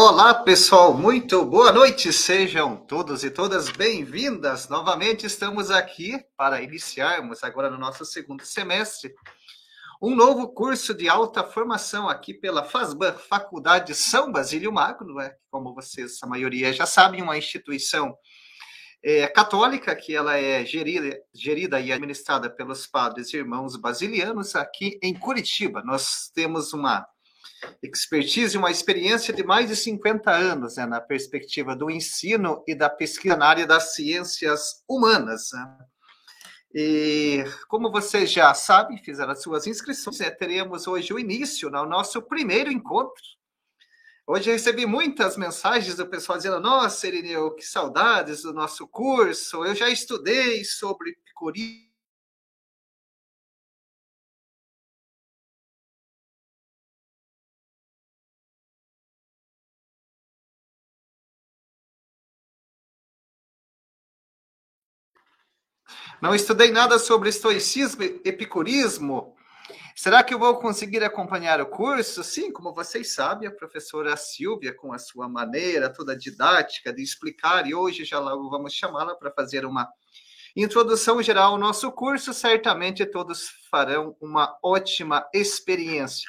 Olá, pessoal, muito boa noite. Sejam todos e todas bem-vindas. Novamente estamos aqui para iniciarmos agora no nosso segundo semestre um novo curso de alta formação aqui pela FASBAN, Faculdade São Basílio Magno, é, como vocês, a maioria já sabem, uma instituição é, católica que ela é gerida, gerida e administrada pelos padres e irmãos basilianos aqui em Curitiba. Nós temos uma expertise uma experiência de mais de 50 anos né, na perspectiva do ensino e da pesquisa na área das ciências humanas. Né? E como vocês já sabem, fizeram as suas inscrições, né, teremos hoje o início, no né, nosso primeiro encontro. Hoje eu recebi muitas mensagens do pessoal dizendo: Nossa, Irineu, que saudades do nosso curso. Eu já estudei sobre epicurismo Não estudei nada sobre estoicismo e epicurismo. Será que eu vou conseguir acompanhar o curso? Sim, como vocês sabem, a professora Silvia, com a sua maneira toda didática de explicar, e hoje já logo vamos chamá-la para fazer uma introdução geral ao nosso curso, certamente todos farão uma ótima experiência.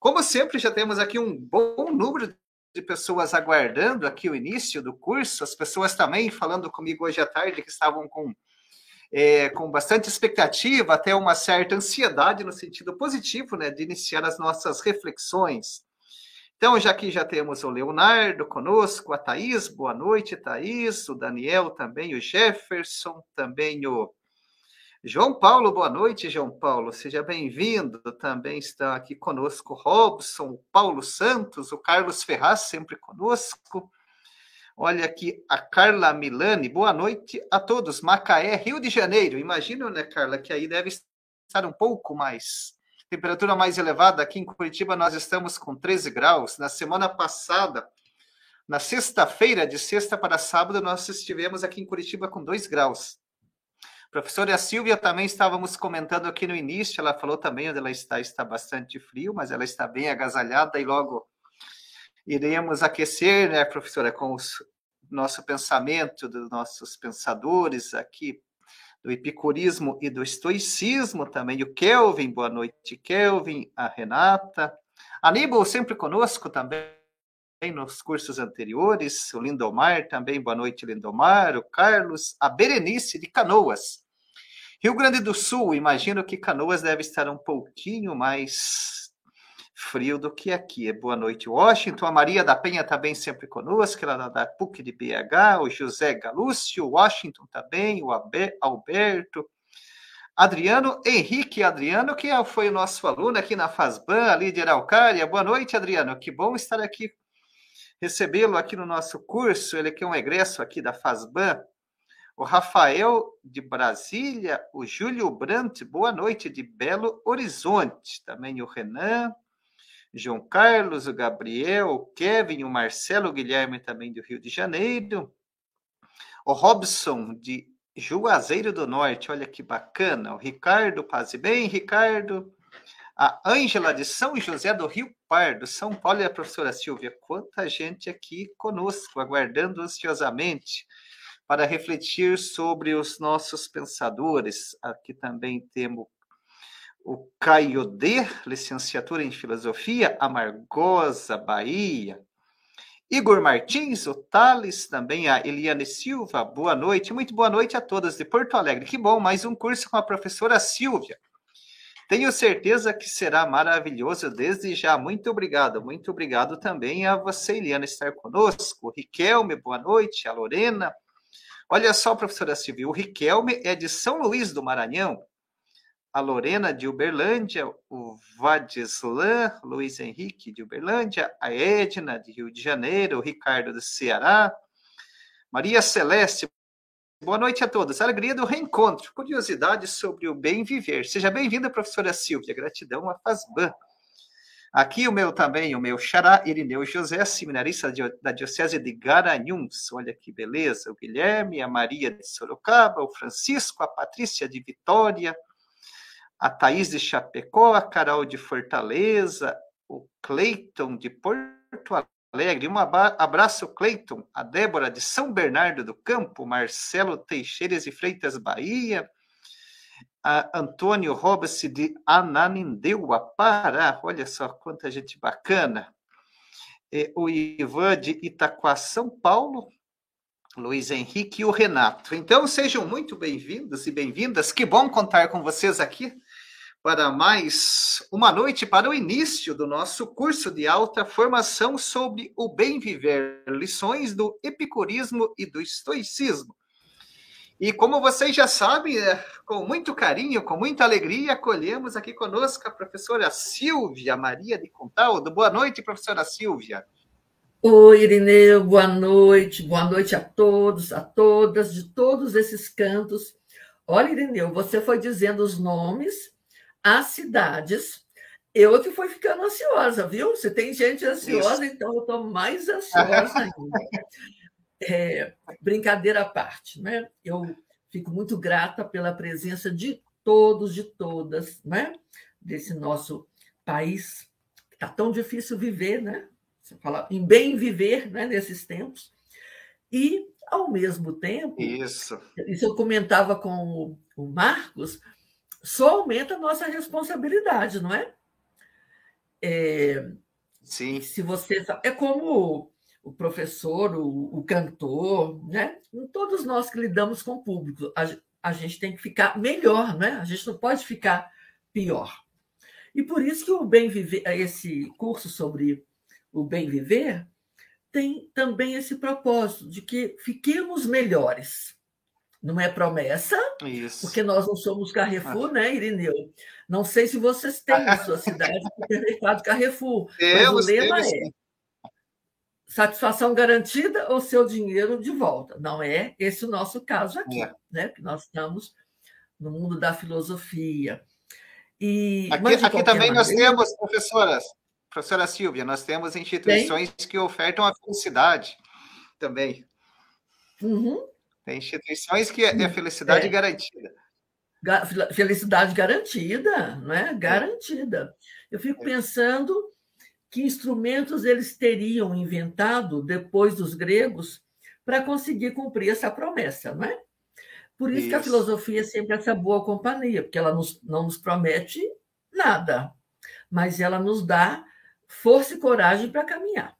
Como sempre, já temos aqui um bom número de pessoas aguardando aqui o início do curso, as pessoas também falando comigo hoje à tarde que estavam com é, com bastante expectativa, até uma certa ansiedade no sentido positivo, né, de iniciar as nossas reflexões. Então, já que já temos o Leonardo conosco, a Thaís, boa noite, Thaís, o Daniel também, o Jefferson, também o João Paulo, boa noite, João Paulo, seja bem-vindo. Também está aqui conosco Robson, o Paulo Santos, o Carlos Ferraz, sempre conosco. Olha aqui a Carla Milani. Boa noite a todos. Macaé, Rio de Janeiro. Imagina, né, Carla, que aí deve estar um pouco mais. Temperatura mais elevada. Aqui em Curitiba nós estamos com 13 graus. Na semana passada, na sexta-feira, de sexta para sábado, nós estivemos aqui em Curitiba com 2 graus. Professora Silvia também estávamos comentando aqui no início, ela falou também onde ela está, está bastante frio, mas ela está bem agasalhada e logo iremos aquecer, né, professora, com o nosso pensamento, dos nossos pensadores aqui, do epicurismo e do estoicismo também. O Kelvin, boa noite, Kelvin, a Renata. Aníbal sempre conosco também nos cursos anteriores, o Lindomar também, boa noite, Lindomar, o Carlos, a Berenice de Canoas. Rio Grande do Sul, imagino que Canoas deve estar um pouquinho mais frio do que aqui. Boa noite, Washington. A Maria da Penha também tá sempre conosco, ela é da PUC de BH, o José Galúcio, Washington também, o Alberto, Adriano Henrique Adriano, que foi o nosso aluno aqui na FASBAN, ali de Araucária. Boa noite, Adriano. Que bom estar aqui, recebê-lo aqui no nosso curso. Ele que é um egresso aqui da FASBAN. O Rafael de Brasília, o Júlio Brandt, boa noite, de Belo Horizonte. Também o Renan, João Carlos, o Gabriel, o Kevin, o Marcelo, o Guilherme também do Rio de Janeiro, o Robson de Juazeiro do Norte, olha que bacana, o Ricardo, paz e bem, Ricardo, a Ângela de São José do Rio Pardo, São Paulo. E a professora Silvia, quanta gente aqui conosco, aguardando ansiosamente para refletir sobre os nossos pensadores. Aqui também temos o Caio D, licenciatura em Filosofia, Amargosa, Bahia. Igor Martins, o Thales, também a Eliane Silva, boa noite, muito boa noite a todas de Porto Alegre. Que bom, mais um curso com a professora Silvia. Tenho certeza que será maravilhoso desde já. Muito obrigado, muito obrigado também a você, Eliana, estar conosco. O Riquelme, boa noite, a Lorena. Olha só, professora Silvia, o Riquelme é de São Luís do Maranhão, a Lorena de Uberlândia, o Vadislan, Luiz Henrique de Uberlândia, a Edna de Rio de Janeiro, o Ricardo do Ceará, Maria Celeste. Boa noite a todos. Alegria do reencontro. Curiosidade sobre o bem viver. Seja bem-vinda, professora Silvia. Gratidão a Fazban. Aqui o meu também, o meu xará, Irineu José, seminarista da Diocese de Garanhuns. Olha que beleza. O Guilherme, a Maria de Sorocaba, o Francisco, a Patrícia de Vitória, a Thaís de Chapecó, a Carol de Fortaleza, o Cleiton de Porto Alegre. Um abraço, Cleiton, a Débora de São Bernardo do Campo, Marcelo Teixeiras e Freitas, Bahia, a Antônio Robes de Ananindeua, Pará. Olha só quanta gente bacana. O Ivan de Itaquá, São Paulo, Luiz Henrique e o Renato. Então, sejam muito bem-vindos e bem-vindas. Que bom contar com vocês aqui para mais uma noite para o início do nosso curso de alta formação sobre o bem viver, lições do epicurismo e do estoicismo. E como vocês já sabem, é, com muito carinho, com muita alegria, acolhemos aqui conosco a professora Silvia Maria de Contaldo. Boa noite, professora Silvia. Oi, Irineu, boa noite, boa noite a todos, a todas, de todos esses cantos. Olha, Irineu, você foi dizendo os nomes as cidades. Eu que fui ficando ansiosa, viu? Se tem gente ansiosa, Isso. então eu estou mais ansiosa ainda. É, brincadeira à parte, né? Eu fico muito grata pela presença de todos, de todas, né? Desse nosso país que está tão difícil viver, né? Você fala em bem viver, né? Nesses tempos. E, ao mesmo tempo, isso, isso eu comentava com o Marcos, só aumenta a nossa responsabilidade, não é? é Sim. Se você é como o professor, o, o, cantor, né? Todos nós que lidamos com o público, a, a gente tem que ficar melhor, né? A gente não pode ficar pior. E por isso que o bem viver, esse curso sobre o bem viver tem também esse propósito de que fiquemos melhores. Não é promessa, Isso. porque nós não somos Carrefour, ah. né, Irineu? Não sei se vocês têm na sua cidade o supermercado Carrefour, temos, mas o lema temos, é satisfação garantida ou seu dinheiro de volta. Não é esse o nosso caso aqui, é. né? Que nós estamos no mundo da filosofia. E, aqui, aqui também maneira, nós temos, professoras, professora Silvia, nós temos instituições que ofertam a felicidade também. Uhum. Tem instituições que é, é felicidade é. garantida. Felicidade garantida, não é? Garantida. Eu fico pensando que instrumentos eles teriam inventado depois dos gregos para conseguir cumprir essa promessa, não é? Por isso, isso, que a filosofia é sempre essa boa companhia, porque ela nos, não nos promete nada, mas ela nos dá força e coragem para caminhar.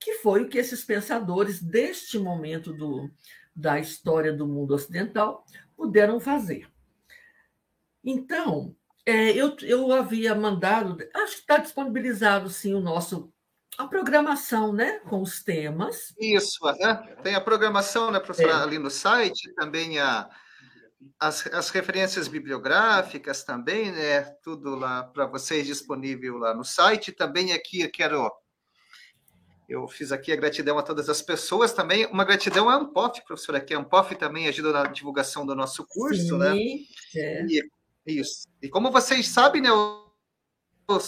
Que foi o que esses pensadores deste momento do, da história do mundo ocidental puderam fazer. Então, é, eu, eu havia mandado, acho que está disponibilizado sim o nosso a programação, né, com os temas. Isso, né? tem a programação, né, professora, é. ali no site, também a, as, as referências bibliográficas também, né, tudo lá para vocês disponível lá no site. Também aqui quero eu fiz aqui a gratidão a todas as pessoas também. Uma gratidão à Ampof, professora, que a Ampof também ajuda na divulgação do nosso curso, né? Sim, né? É. E, isso. E como vocês sabem, né, o,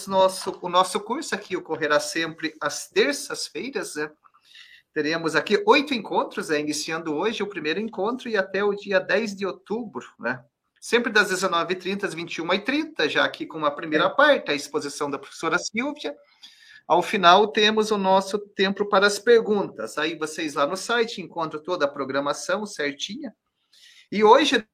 nosso, o nosso curso aqui ocorrerá sempre às terças-feiras, né? Teremos aqui oito encontros, né, iniciando hoje o primeiro encontro e até o dia 10 de outubro, né? Sempre das 19h30 às 21h30, já aqui com a primeira é. parte, a exposição da professora Silvia, ao final, temos o nosso tempo para as perguntas. Aí vocês lá no site encontram toda a programação certinha. E hoje,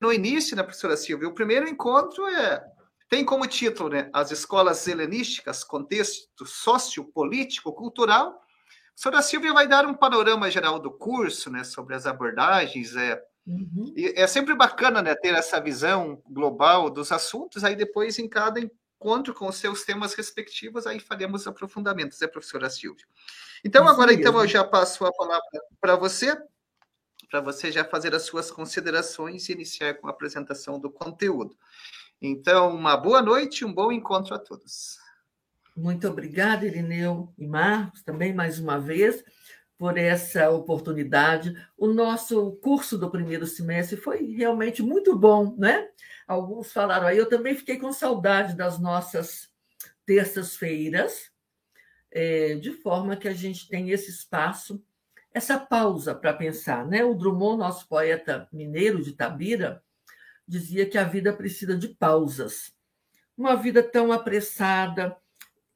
no início, né, professora Silvia, o primeiro encontro é tem como título né, as escolas helenísticas, contexto sociopolítico, cultural. A professora Silvia vai dar um panorama geral do curso, né, sobre as abordagens. É, uhum. é sempre bacana né, ter essa visão global dos assuntos, aí depois em cada encontro com os seus temas respectivos, aí faremos aprofundamentos, né, professora Silvia? Então, Isso agora, mesmo. então, eu já passo a palavra para você, para você já fazer as suas considerações e iniciar com a apresentação do conteúdo. Então, uma boa noite e um bom encontro a todos. Muito obrigada, Irineu e Marcos, também mais uma vez, por essa oportunidade. O nosso curso do primeiro semestre foi realmente muito bom, né? Alguns falaram aí, eu também fiquei com saudade das nossas terças-feiras, é, de forma que a gente tem esse espaço, essa pausa para pensar. Né? O Drummond, nosso poeta mineiro de Tabira, dizia que a vida precisa de pausas. Uma vida tão apressada,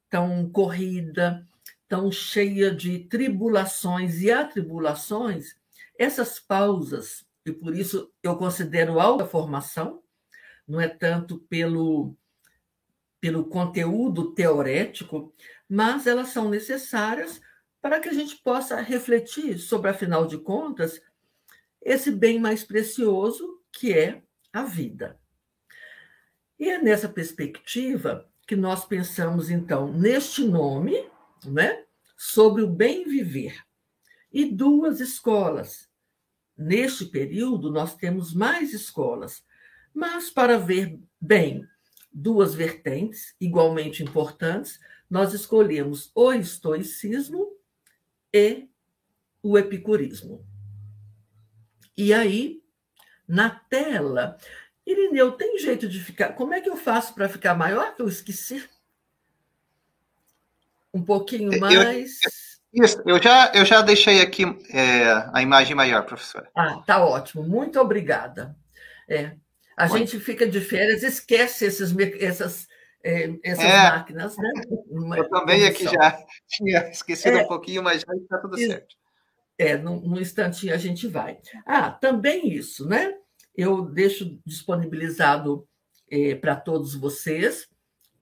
tão corrida, tão cheia de tribulações e atribulações, essas pausas, e por isso eu considero alta formação, não é tanto pelo, pelo conteúdo teorético, mas elas são necessárias para que a gente possa refletir sobre, afinal de contas, esse bem mais precioso que é a vida. E é nessa perspectiva que nós pensamos, então, neste nome, né, sobre o bem viver, e duas escolas. Neste período, nós temos mais escolas, mas para ver bem duas vertentes igualmente importantes, nós escolhemos o estoicismo e o epicurismo. E aí, na tela, Irineu, tem jeito de ficar. Como é que eu faço para ficar maior? Que eu esqueci. Um pouquinho mais. Eu, isso, eu já, eu já deixei aqui é, a imagem maior, professora. Ah, tá ótimo. Muito obrigada. É, a gente fica de férias, esquece esses, essas, é, essas é, máquinas, né? Uma eu também aqui já tinha esquecido é, um pouquinho, mas já está tudo certo. É, num, num instantinho a gente vai. Ah, também isso, né? Eu deixo disponibilizado é, para todos vocês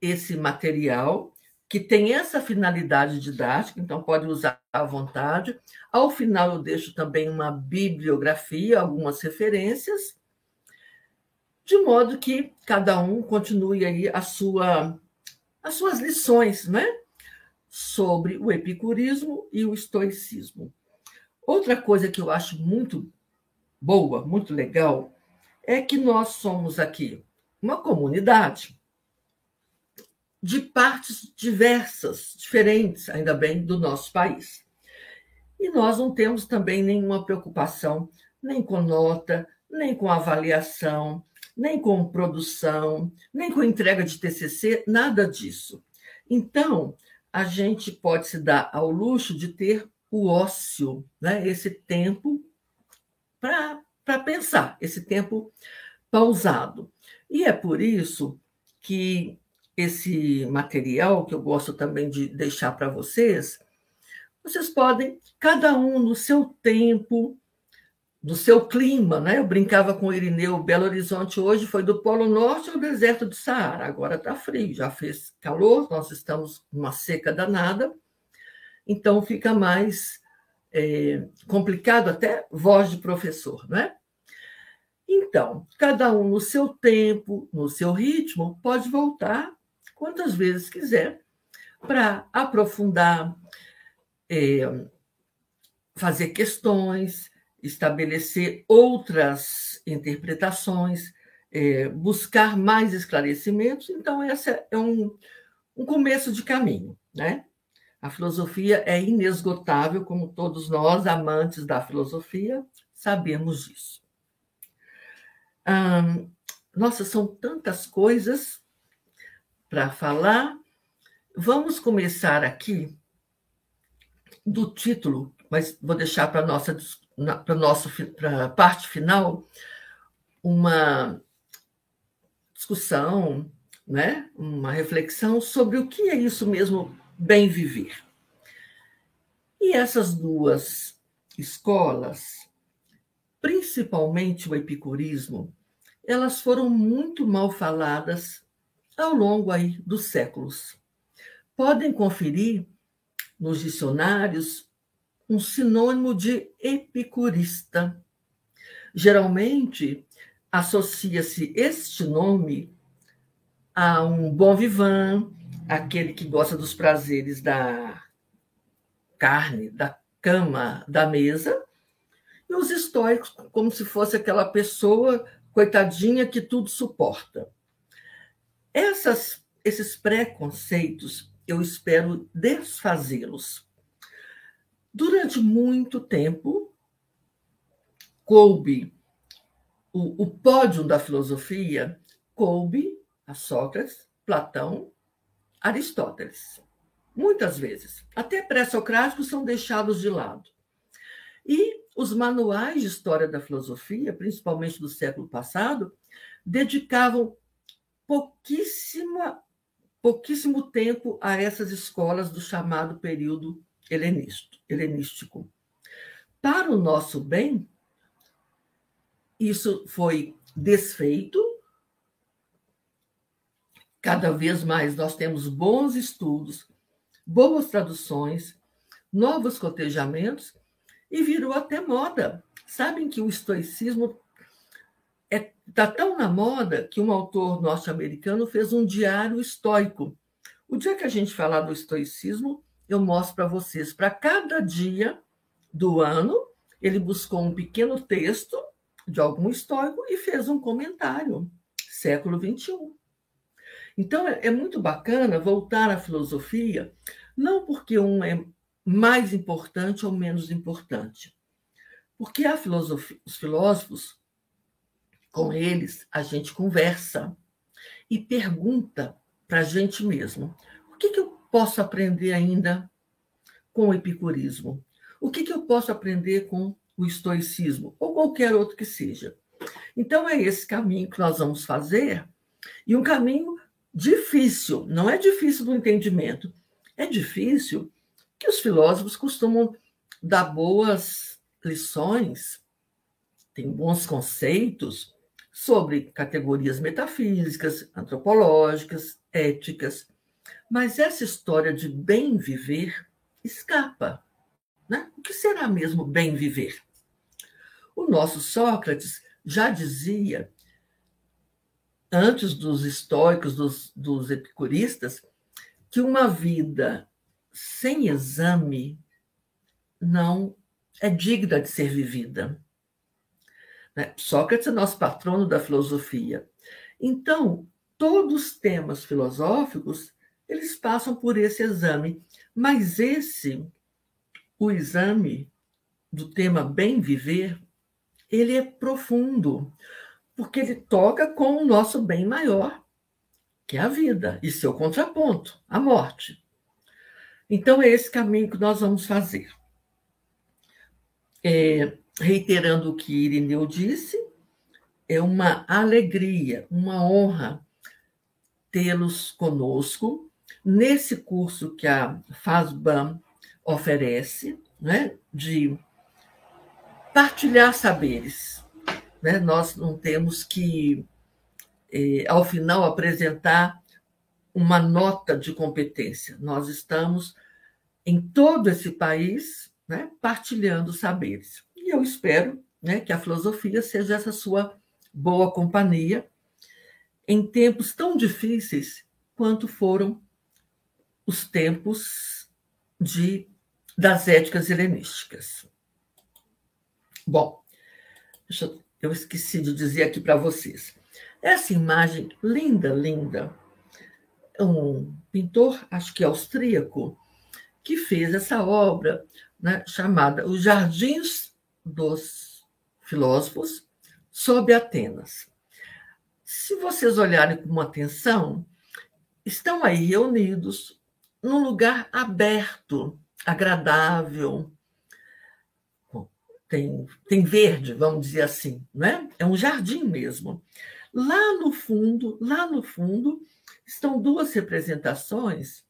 esse material que tem essa finalidade didática, então pode usar à vontade. Ao final eu deixo também uma bibliografia, algumas referências, de modo que cada um continue aí a sua as suas lições, né? Sobre o epicurismo e o estoicismo. Outra coisa que eu acho muito boa, muito legal, é que nós somos aqui uma comunidade de partes diversas, diferentes, ainda bem, do nosso país. E nós não temos também nenhuma preocupação nem com nota, nem com avaliação, nem com produção, nem com entrega de TCC, nada disso. Então, a gente pode se dar ao luxo de ter o ócio, né? esse tempo para pensar, esse tempo pausado. E é por isso que esse material, que eu gosto também de deixar para vocês, vocês podem, cada um no seu tempo, no seu clima, né? Eu brincava com o Irineu, Belo Horizonte hoje foi do Polo Norte ao deserto do Saara, agora está frio, já fez calor, nós estamos numa seca danada, então fica mais é, complicado até voz de professor, não é? Então, cada um no seu tempo, no seu ritmo, pode voltar quantas vezes quiser para aprofundar, é, fazer questões, estabelecer outras interpretações, é, buscar mais esclarecimentos. Então, esse é um, um começo de caminho, né? A filosofia é inesgotável, como todos nós, amantes da filosofia, sabemos disso. Hum, nossa, são tantas coisas para falar. Vamos começar aqui do título, mas vou deixar para nossa para nossa para parte final uma discussão, né? Uma reflexão sobre o que é isso mesmo bem viver. E essas duas escolas, principalmente o epicurismo, elas foram muito mal faladas ao longo aí dos séculos. Podem conferir nos dicionários um sinônimo de epicurista. Geralmente associa-se este nome a um bom vivant, aquele que gosta dos prazeres da carne, da cama, da mesa, e os estoicos, como se fosse aquela pessoa coitadinha que tudo suporta. Essas, esses preconceitos, eu espero desfazê-los. Durante muito tempo, coube o, o pódio da filosofia, coube a Sócrates, Platão Aristóteles. Muitas vezes. Até pré-socráticos são deixados de lado. E os manuais de história da filosofia, principalmente do século passado, dedicavam pouquíssima, pouquíssimo tempo a essas escolas do chamado período helenístico. Para o nosso bem, isso foi desfeito. Cada vez mais nós temos bons estudos, boas traduções, novos cotejamentos e virou até moda. Sabem que o estoicismo está é, tá tão na moda que um autor norte-americano fez um diário estoico. O dia que a gente falar do estoicismo, eu mostro para vocês. Para cada dia do ano, ele buscou um pequeno texto de algum estoico e fez um comentário, século XXI. Então, é, é muito bacana voltar à filosofia, não porque um é mais importante ou menos importante, porque a filosofia, os filósofos com eles, a gente conversa e pergunta para a gente mesmo: o que, que eu posso aprender ainda com o epicurismo? O que, que eu posso aprender com o estoicismo? Ou qualquer outro que seja. Então, é esse caminho que nós vamos fazer, e um caminho difícil, não é difícil do entendimento, é difícil que os filósofos costumam dar boas lições, têm bons conceitos, sobre categorias metafísicas, antropológicas, éticas. Mas essa história de bem viver escapa. Né? O que será mesmo bem viver? O nosso Sócrates já dizia, antes dos estoicos, dos, dos epicuristas, que uma vida sem exame não é digna de ser vivida. Né? Sócrates é nosso patrono da filosofia. Então, todos os temas filosóficos, eles passam por esse exame. Mas esse, o exame do tema bem viver, ele é profundo, porque ele toca com o nosso bem maior, que é a vida, e seu contraponto, a morte. Então, é esse caminho que nós vamos fazer. É, reiterando o que Irineu disse, é uma alegria, uma honra tê-los conosco nesse curso que a FASBAM oferece, né, de partilhar saberes. Né? Nós não temos que, eh, ao final, apresentar uma nota de competência. Nós estamos em todo esse país né, partilhando saberes. E eu espero né, que a filosofia seja essa sua boa companhia em tempos tão difíceis quanto foram os tempos de, das éticas helenísticas. Bom, eu, eu esqueci de dizer aqui para vocês. Essa imagem linda, linda, um pintor, acho que austríaco, que fez essa obra né, chamada Os Jardins dos filósofos sobre Atenas. Se vocês olharem com atenção, estão aí reunidos num lugar aberto, agradável. Tem, tem verde, vamos dizer assim, né? É um jardim mesmo. Lá no fundo, lá no fundo, estão duas representações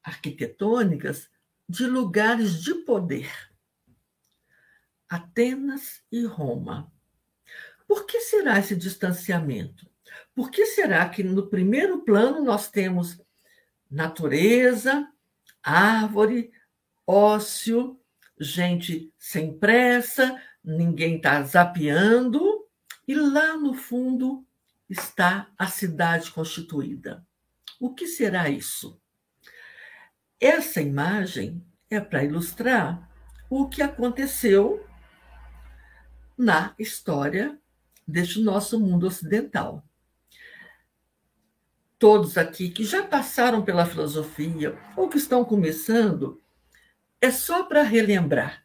arquitetônicas de lugares de poder. Atenas e Roma. Por que será esse distanciamento? Por que será que no primeiro plano nós temos natureza, árvore, ócio, gente sem pressa, ninguém está zapeando, e lá no fundo está a cidade constituída. O que será isso? Essa imagem é para ilustrar o que aconteceu na história deste nosso mundo ocidental. Todos aqui que já passaram pela filosofia ou que estão começando, é só para relembrar.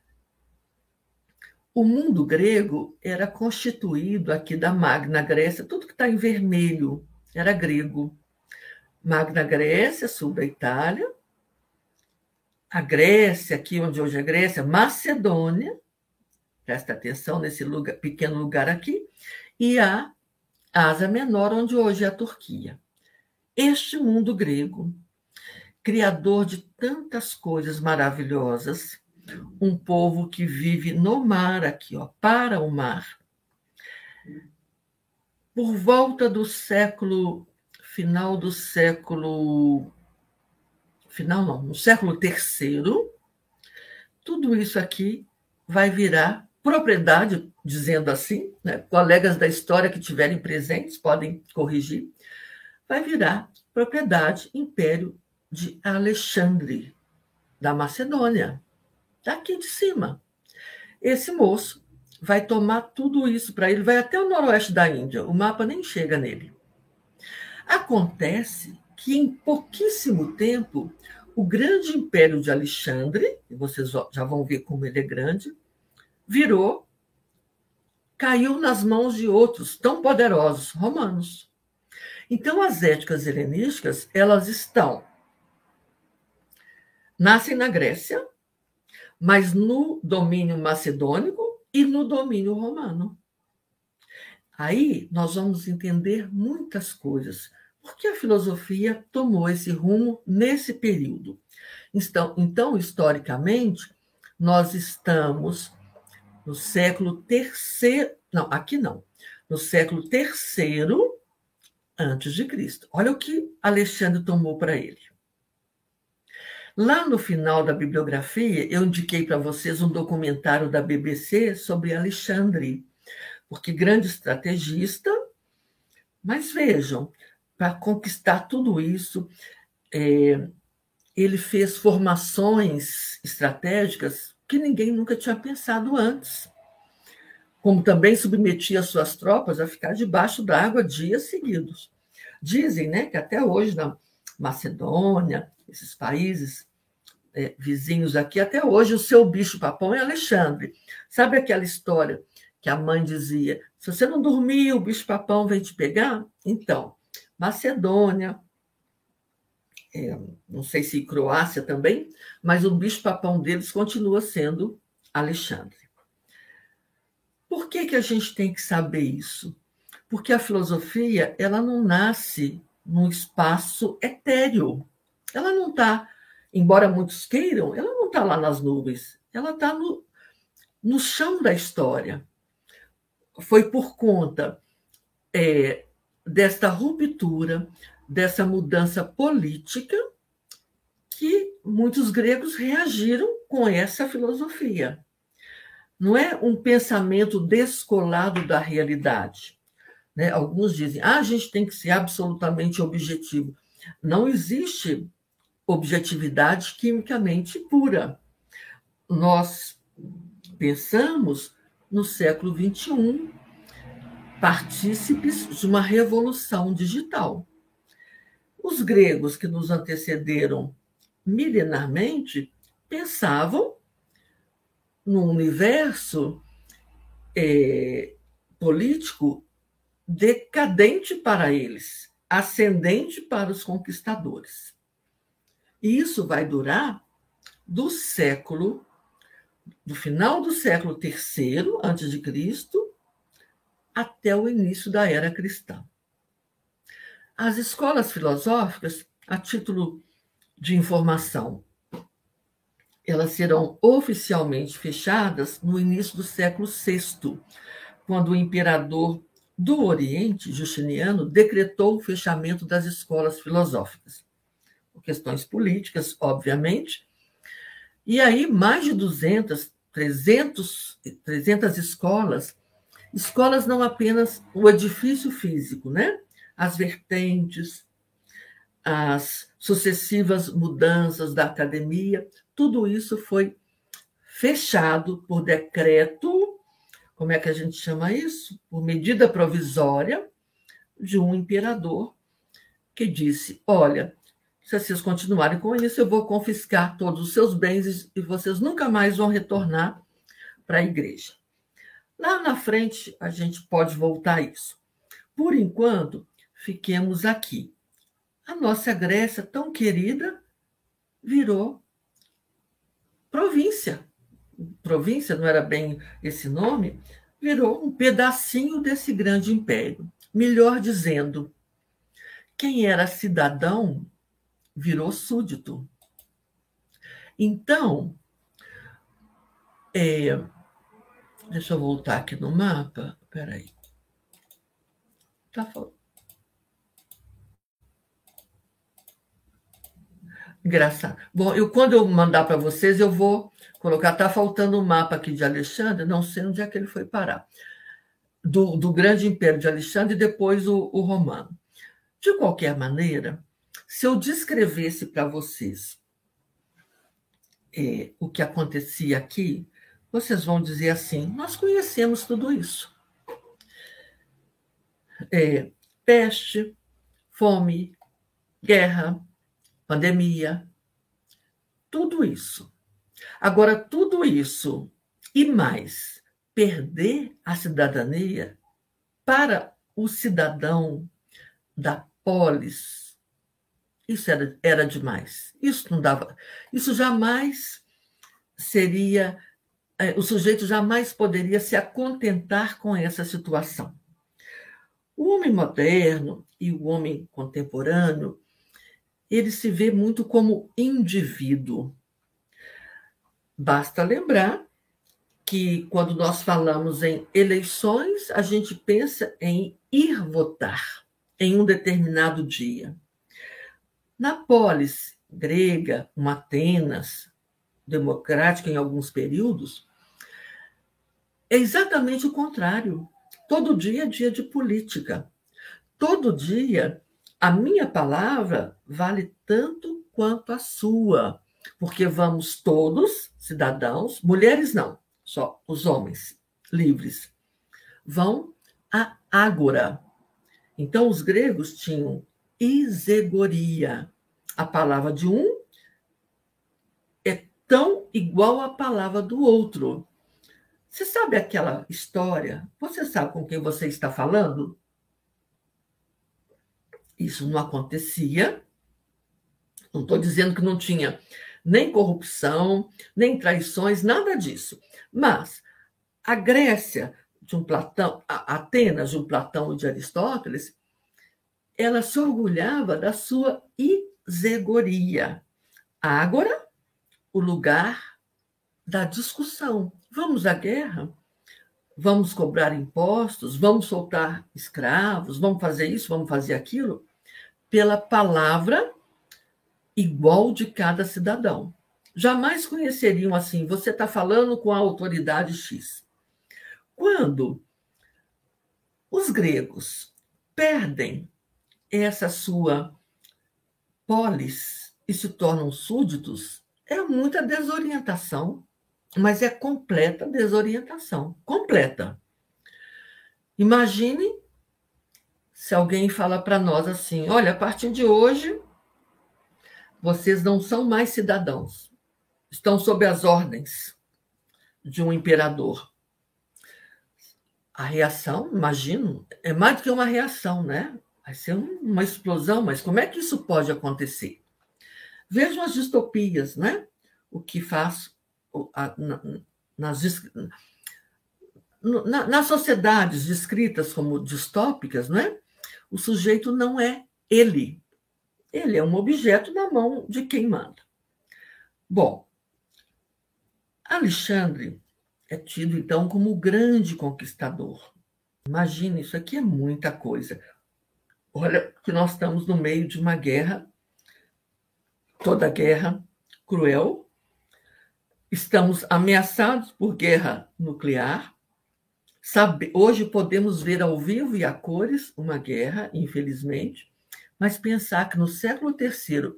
O mundo grego era constituído aqui da Magna Grécia, tudo que está em vermelho era grego. Magna Grécia, sul da Itália, a Grécia, aqui onde hoje é Grécia, Macedônia, presta atenção nesse lugar, pequeno lugar aqui, e a Ásia Menor, onde hoje é a Turquia. Este mundo grego, criador de tantas coisas maravilhosas, um povo que vive no mar aqui, ó, para o mar. Por volta do século final do século final não, no século terceiro, tudo isso aqui vai virar propriedade, dizendo assim, né? colegas da história que tiverem presentes podem corrigir, vai virar propriedade Império de Alexandre, da Macedônia, daqui de cima. Esse moço vai tomar tudo isso para ele, vai até o noroeste da Índia, o mapa nem chega nele. Acontece que em pouquíssimo tempo o grande império de Alexandre, e vocês já vão ver como ele é grande, virou, caiu nas mãos de outros tão poderosos, romanos. Então, as éticas helenísticas, elas estão, nascem na Grécia, mas no domínio macedônico e no domínio romano. Aí nós vamos entender muitas coisas. Por que a filosofia tomou esse rumo nesse período? Então, então historicamente, nós estamos no século terceiro, não, aqui não, no século terceiro antes de Cristo. Olha o que Alexandre tomou para ele. Lá no final da bibliografia, eu indiquei para vocês um documentário da BBC sobre Alexandre, porque grande estrategista, mas vejam, para conquistar tudo isso, é, ele fez formações estratégicas que ninguém nunca tinha pensado antes. Como também submetia suas tropas a ficar debaixo d'água dias seguidos. Dizem né, que até hoje, na Macedônia, esses países é, vizinhos aqui, até hoje o seu bicho-papão é Alexandre. Sabe aquela história que a mãe dizia: se você não dormir, o bicho-papão vem te pegar? Então, Macedônia, é, não sei se Croácia também, mas o bicho-papão deles continua sendo Alexandre. Por que, que a gente tem que saber isso? Porque a filosofia ela não nasce num espaço etéreo. Ela não está, embora muitos queiram, ela não está lá nas nuvens. Ela está no, no chão da história. Foi por conta é, desta ruptura, dessa mudança política, que muitos gregos reagiram com essa filosofia. Não é um pensamento descolado da realidade. Né? Alguns dizem, ah, a gente tem que ser absolutamente objetivo. Não existe objetividade quimicamente pura. Nós pensamos no século XXI, partícipes de uma revolução digital. Os gregos que nos antecederam milenarmente pensavam num universo é, político decadente para eles, ascendente para os conquistadores. E isso vai durar do século, do final do século III antes de Cristo até o início da era cristã. As escolas filosóficas, a título de informação, elas serão oficialmente fechadas no início do século VI, quando o imperador do Oriente, Justiniano, decretou o fechamento das escolas filosóficas. Por questões políticas, obviamente. E aí, mais de 200, 300, 300 escolas, escolas não apenas o edifício físico, né? as vertentes, as sucessivas mudanças da academia, tudo isso foi fechado por decreto, como é que a gente chama isso? Por medida provisória de um imperador que disse: Olha, se vocês continuarem com isso, eu vou confiscar todos os seus bens e vocês nunca mais vão retornar para a igreja. Lá na frente, a gente pode voltar a isso. Por enquanto, fiquemos aqui. A nossa Grécia, tão querida, virou província. Província não era bem esse nome, virou um pedacinho desse grande império. Melhor dizendo, quem era cidadão virou súdito. Então, é, deixa eu voltar aqui no mapa. Peraí. Tá falando. Engraçado. Bom, eu, quando eu mandar para vocês, eu vou colocar. Está faltando um mapa aqui de Alexandre, não sei onde é que ele foi parar. Do, do grande império de Alexandre e depois o, o romano. De qualquer maneira, se eu descrevesse para vocês é, o que acontecia aqui, vocês vão dizer assim: nós conhecemos tudo isso. É, peste, fome, guerra, pandemia, tudo isso. Agora, tudo isso e mais, perder a cidadania para o cidadão da polis, isso era, era demais. Isso não dava. Isso jamais seria. É, o sujeito jamais poderia se acontentar com essa situação. O homem moderno e o homem contemporâneo ele se vê muito como indivíduo. Basta lembrar que quando nós falamos em eleições, a gente pensa em ir votar em um determinado dia. Na polis grega, uma Atenas democrática em alguns períodos, é exatamente o contrário. Todo dia é dia de política. Todo dia a minha palavra vale tanto quanto a sua, porque vamos todos, cidadãos, mulheres não, só os homens livres, vão à ágora. Então, os gregos tinham isegoria. A palavra de um é tão igual à palavra do outro. Você sabe aquela história? Você sabe com quem você está falando? Isso não acontecia. Não estou dizendo que não tinha nem corrupção, nem traições, nada disso. Mas a Grécia de um Platão, Atenas de um Platão e de Aristóteles, ela se orgulhava da sua isegoria. Ágora, o lugar da discussão. Vamos à guerra? Vamos cobrar impostos? Vamos soltar escravos? Vamos fazer isso? Vamos fazer aquilo? pela palavra igual de cada cidadão. Jamais conheceriam assim, você está falando com a autoridade X. Quando os gregos perdem essa sua polis e se tornam súditos, é muita desorientação, mas é completa desorientação completa. Imagine se alguém fala para nós assim: olha, a partir de hoje, vocês não são mais cidadãos, estão sob as ordens de um imperador. A reação, imagino, é mais do que uma reação, né? Vai ser uma explosão, mas como é que isso pode acontecer? Vejam as distopias, né? O que faz nas, nas sociedades descritas como distópicas, né? O sujeito não é ele. Ele é um objeto na mão de quem manda. Bom, Alexandre é tido então como o grande conquistador. Imagina, isso aqui é muita coisa. Olha que nós estamos no meio de uma guerra, toda guerra cruel. Estamos ameaçados por guerra nuclear. Sabe, hoje podemos ver ao vivo e a cores uma guerra, infelizmente, mas pensar que no século III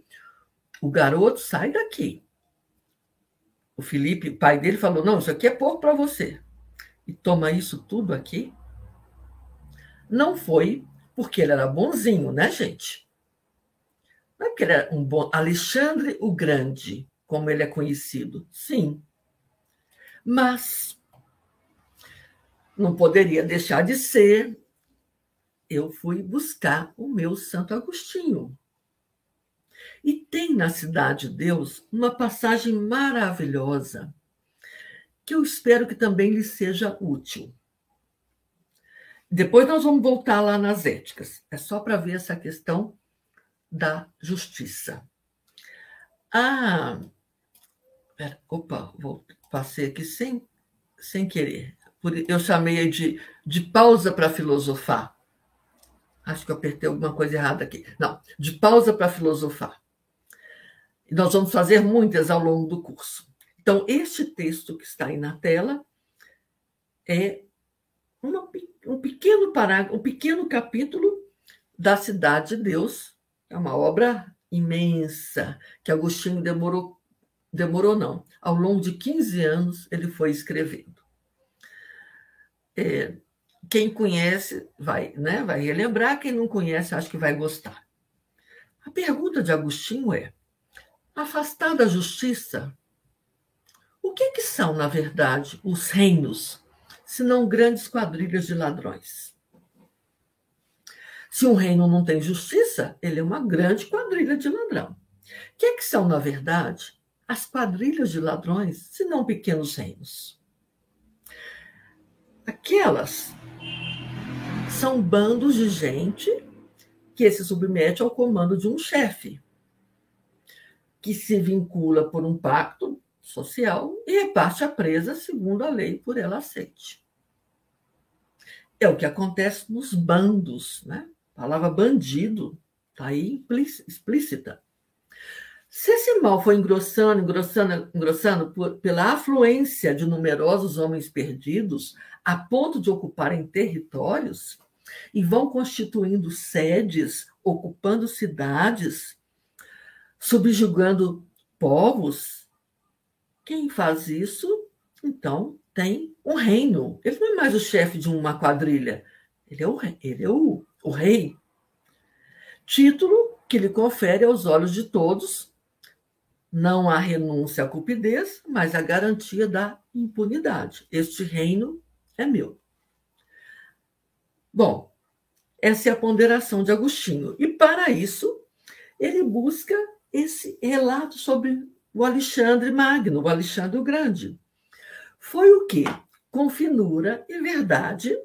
o garoto sai daqui. O Felipe, pai dele, falou: Não, isso aqui é pouco para você. E toma isso tudo aqui. Não foi porque ele era bonzinho, né, gente? Não é porque ele era um bom. Alexandre o Grande, como ele é conhecido. Sim. Mas não poderia deixar de ser, eu fui buscar o meu Santo Agostinho. E tem na Cidade de Deus uma passagem maravilhosa que eu espero que também lhe seja útil. Depois nós vamos voltar lá nas éticas. É só para ver essa questão da justiça. Ah, pera, opa, vou, passei aqui sem, sem querer. Eu chamei de, de pausa para filosofar. Acho que eu apertei alguma coisa errada aqui. Não, de pausa para filosofar. Nós vamos fazer muitas ao longo do curso. Então, este texto que está aí na tela é uma, um pequeno parágrafo, um pequeno capítulo da Cidade de Deus. É uma obra imensa que Agostinho demorou, demorou não. Ao longo de 15 anos ele foi escrevendo. É, quem conhece vai, né, vai relembrar, quem não conhece acho que vai gostar. A pergunta de Agostinho é: afastar da justiça, o que, que são, na verdade, os reinos, se não grandes quadrilhas de ladrões? Se um reino não tem justiça, ele é uma grande quadrilha de ladrão. O que, que são, na verdade, as quadrilhas de ladrões, se não pequenos reinos? Aquelas são bandos de gente que se submete ao comando de um chefe, que se vincula por um pacto social e reparte a presa segundo a lei por ela aceite. É o que acontece nos bandos, né? A palavra bandido está aí explícita. Se esse mal foi engrossando, engrossando, engrossando por, pela afluência de numerosos homens perdidos, a ponto de ocuparem territórios, e vão constituindo sedes, ocupando cidades, subjugando povos, quem faz isso, então, tem um reino. Ele não é mais o chefe de uma quadrilha, ele é o, ele é o, o rei. Título que lhe confere aos olhos de todos não há renúncia à cupidez, mas a garantia da impunidade. Este reino é meu. Bom, essa é a ponderação de Agostinho. E para isso, ele busca esse relato sobre o Alexandre Magno, o Alexandre o Grande. Foi o que, com finura e verdade,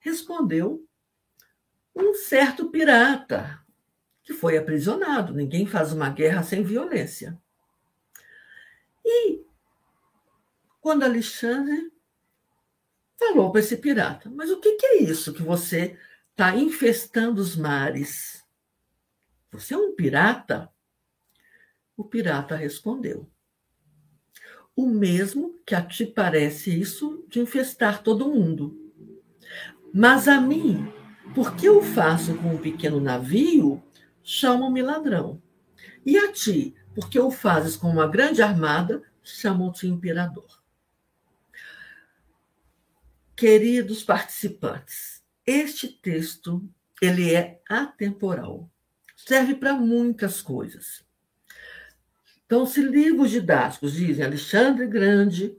respondeu um certo pirata, que foi aprisionado. Ninguém faz uma guerra sem violência. E quando Alexandre falou para esse pirata: Mas o que, é isso que você está infestando os mares? Você é um pirata? O pirata respondeu: O mesmo que a ti parece isso de infestar todo mundo. Mas a mim, porque eu faço com um pequeno navio, chamam-me ladrão. E a ti, porque o fazes com uma grande armada, chamam-te imperador. Queridos participantes, este texto ele é atemporal. Serve para muitas coisas. Então, se livros didáticos dizem Alexandre Grande,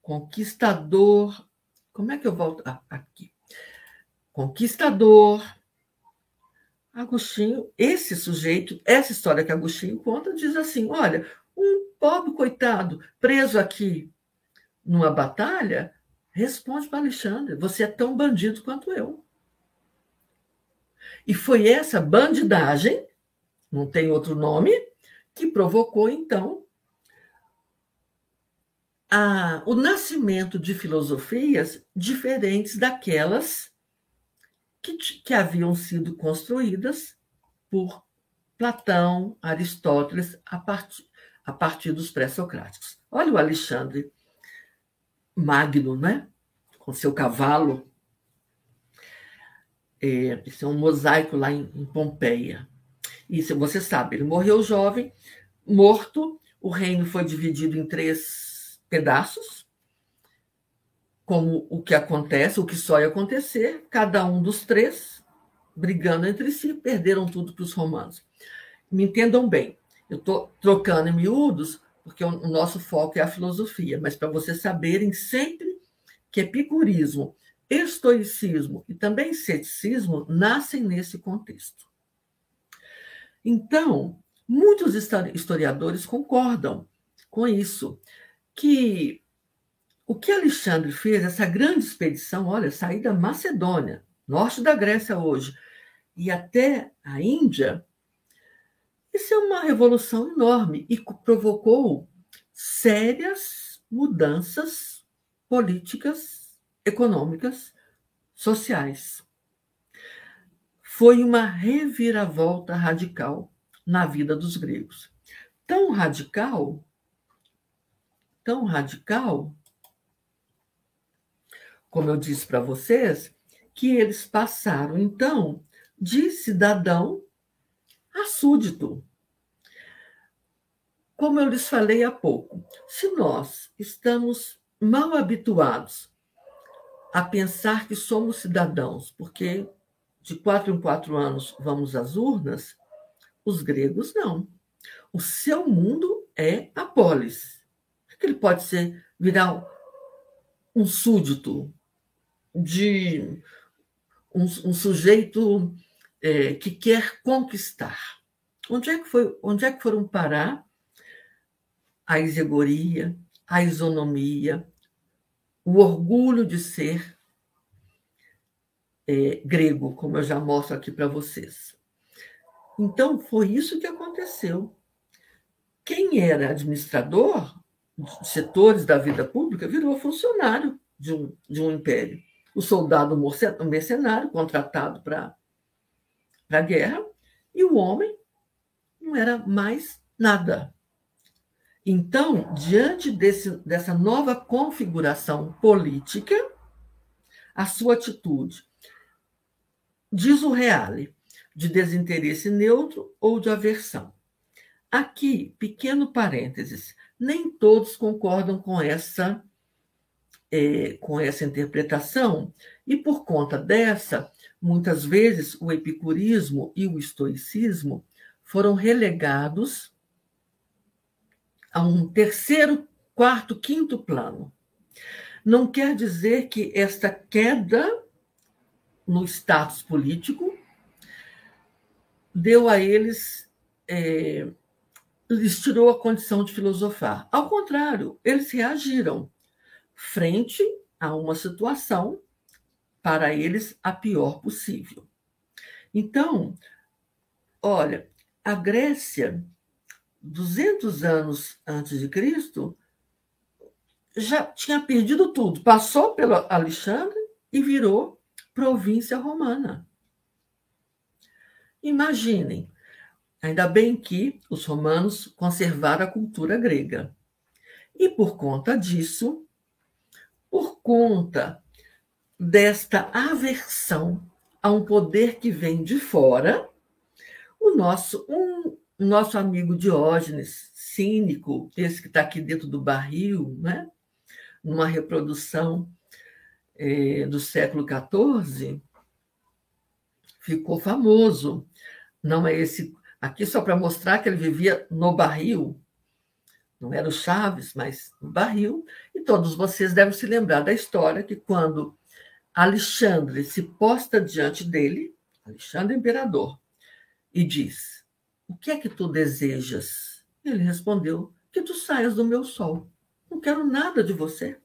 conquistador, como é que eu volto ah, aqui? Conquistador, Agostinho, esse sujeito, essa história que Agostinho conta, diz assim: olha, um pobre coitado preso aqui numa batalha, responde para Alexandre: você é tão bandido quanto eu. E foi essa bandidagem, não tem outro nome, que provocou, então, a, o nascimento de filosofias diferentes daquelas que, que haviam sido construídas por Platão, Aristóteles, a partir, a partir dos pré-socráticos. Olha o Alexandre Magno, né? com seu cavalo. É, isso é um mosaico lá em, em Pompeia. Isso você sabe, ele morreu jovem, morto, o reino foi dividido em três pedaços, como o que acontece, o que só ia acontecer, cada um dos três, brigando entre si, perderam tudo para os romanos. Me entendam bem, eu estou trocando em miúdos, porque o nosso foco é a filosofia, mas para vocês saberem sempre que epicurismo, estoicismo e também ceticismo nascem nesse contexto. Então, muitos historiadores concordam com isso, que o que Alexandre fez, essa grande expedição, olha, sair da Macedônia, norte da Grécia hoje, e até a Índia, Isso é uma revolução enorme e provocou sérias mudanças políticas, econômicas, sociais. Foi uma reviravolta radical na vida dos gregos. Tão radical, tão radical, como eu disse para vocês, que eles passaram então de cidadão a súdito. Como eu lhes falei há pouco, se nós estamos mal habituados a pensar que somos cidadãos, porque de quatro em quatro anos vamos às urnas, os gregos não. O seu mundo é a polis. Ele pode ser virar um súdito de um, um sujeito é, que quer conquistar. Onde é que foi? Onde é que foram parar a isegoria, a isonomia, o orgulho de ser é, grego, como eu já mostro aqui para vocês. Então, foi isso que aconteceu. Quem era administrador de setores da vida pública virou funcionário de um, de um império. O soldado mercenário, contratado para a guerra, e o homem não era mais nada. Então, diante desse, dessa nova configuração política, a sua atitude, diz o Reale, de desinteresse neutro ou de aversão. Aqui, pequeno parênteses, nem todos concordam com essa é, com essa interpretação, e por conta dessa, muitas vezes o epicurismo e o estoicismo foram relegados a um terceiro, quarto, quinto plano. Não quer dizer que esta queda no status político deu a eles, é, lhes tirou a condição de filosofar. Ao contrário, eles reagiram frente a uma situação, para eles, a pior possível. Então, olha, a Grécia 200 anos antes de Cristo, já tinha perdido tudo. Passou pelo Alexandre e virou província romana. Imaginem, ainda bem que os romanos conservaram a cultura grega. E por conta disso, por conta desta aversão a um poder que vem de fora, o nosso um nosso amigo Diógenes, cínico, esse que está aqui dentro do barril, né? numa reprodução é, do século XIV, ficou famoso. Não é esse aqui só para mostrar que ele vivia no barril, não era o Chaves, mas no barril. E todos vocês devem se lembrar da história que quando Alexandre se posta diante dele, Alexandre imperador, e diz: o que é que tu desejas? Ele respondeu: Que tu saias do meu sol. Não quero nada de você.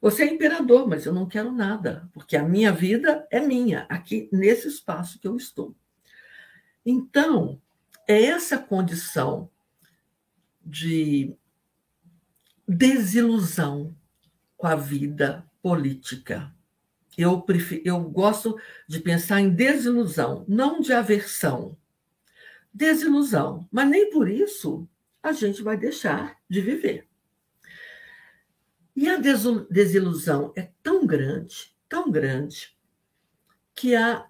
Você é imperador, mas eu não quero nada, porque a minha vida é minha, aqui nesse espaço que eu estou. Então, é essa condição de desilusão com a vida política. Eu, prefiro, eu gosto de pensar em desilusão, não de aversão desilusão. Mas nem por isso a gente vai deixar de viver. E a desilusão é tão grande, tão grande, que há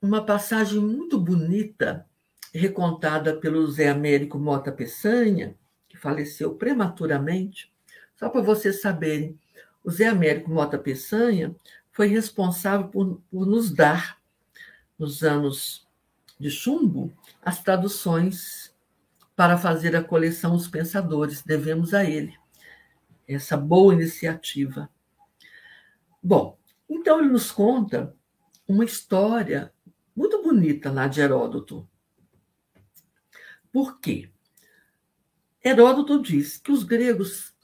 uma passagem muito bonita recontada pelo Zé Américo Mota Peçanha, faleceu prematuramente. Só para vocês saberem, o Zé Américo Mota Peçanha foi responsável por, por nos dar, nos anos de chumbo, as traduções para fazer a coleção Os Pensadores. Devemos a ele essa boa iniciativa. Bom, então ele nos conta uma história muito bonita lá de Heródoto. Por quê? Heródoto diz que os gregos,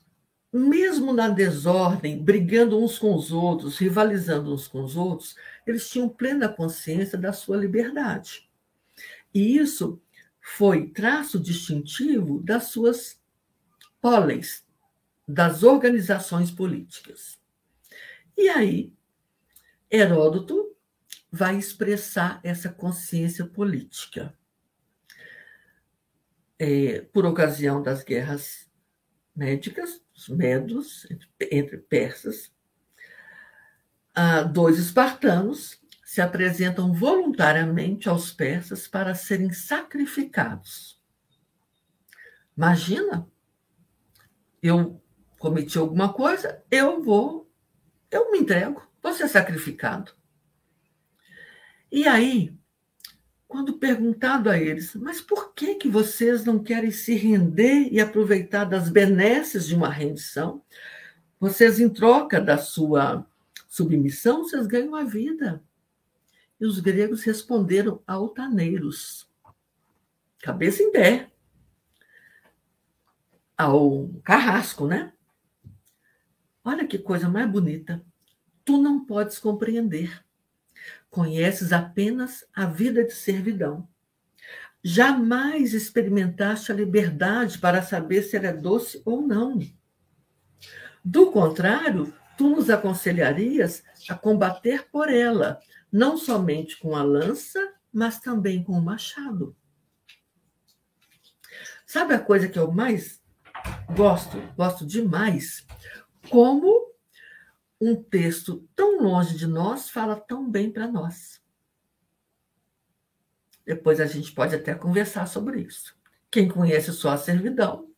mesmo na desordem, brigando uns com os outros, rivalizando uns com os outros, eles tinham plena consciência da sua liberdade. E isso foi traço distintivo das suas póleis, das organizações políticas. E aí, Heródoto vai expressar essa consciência política. É, por ocasião das guerras médicas, os medos, entre, persas, ah, dois espartanos se apresentam voluntariamente aos persas para serem sacrificados. Imagina, eu cometi alguma coisa, eu vou, eu me entrego, vou ser sacrificado. E aí, quando perguntado a eles, mas por que que vocês não querem se render e aproveitar das benesses de uma rendição? Vocês, em troca da sua submissão, vocês ganham a vida. E os gregos responderam altaneiros, cabeça em pé, ao carrasco, né? Olha que coisa mais bonita. Tu não podes compreender Conheces apenas a vida de servidão. Jamais experimentaste a liberdade para saber se ela é doce ou não. Do contrário, tu nos aconselharias a combater por ela, não somente com a lança, mas também com o machado. Sabe a coisa que eu mais gosto, gosto demais? Como um texto tão longe de nós fala tão bem para nós. Depois a gente pode até conversar sobre isso. Quem conhece só a servidão,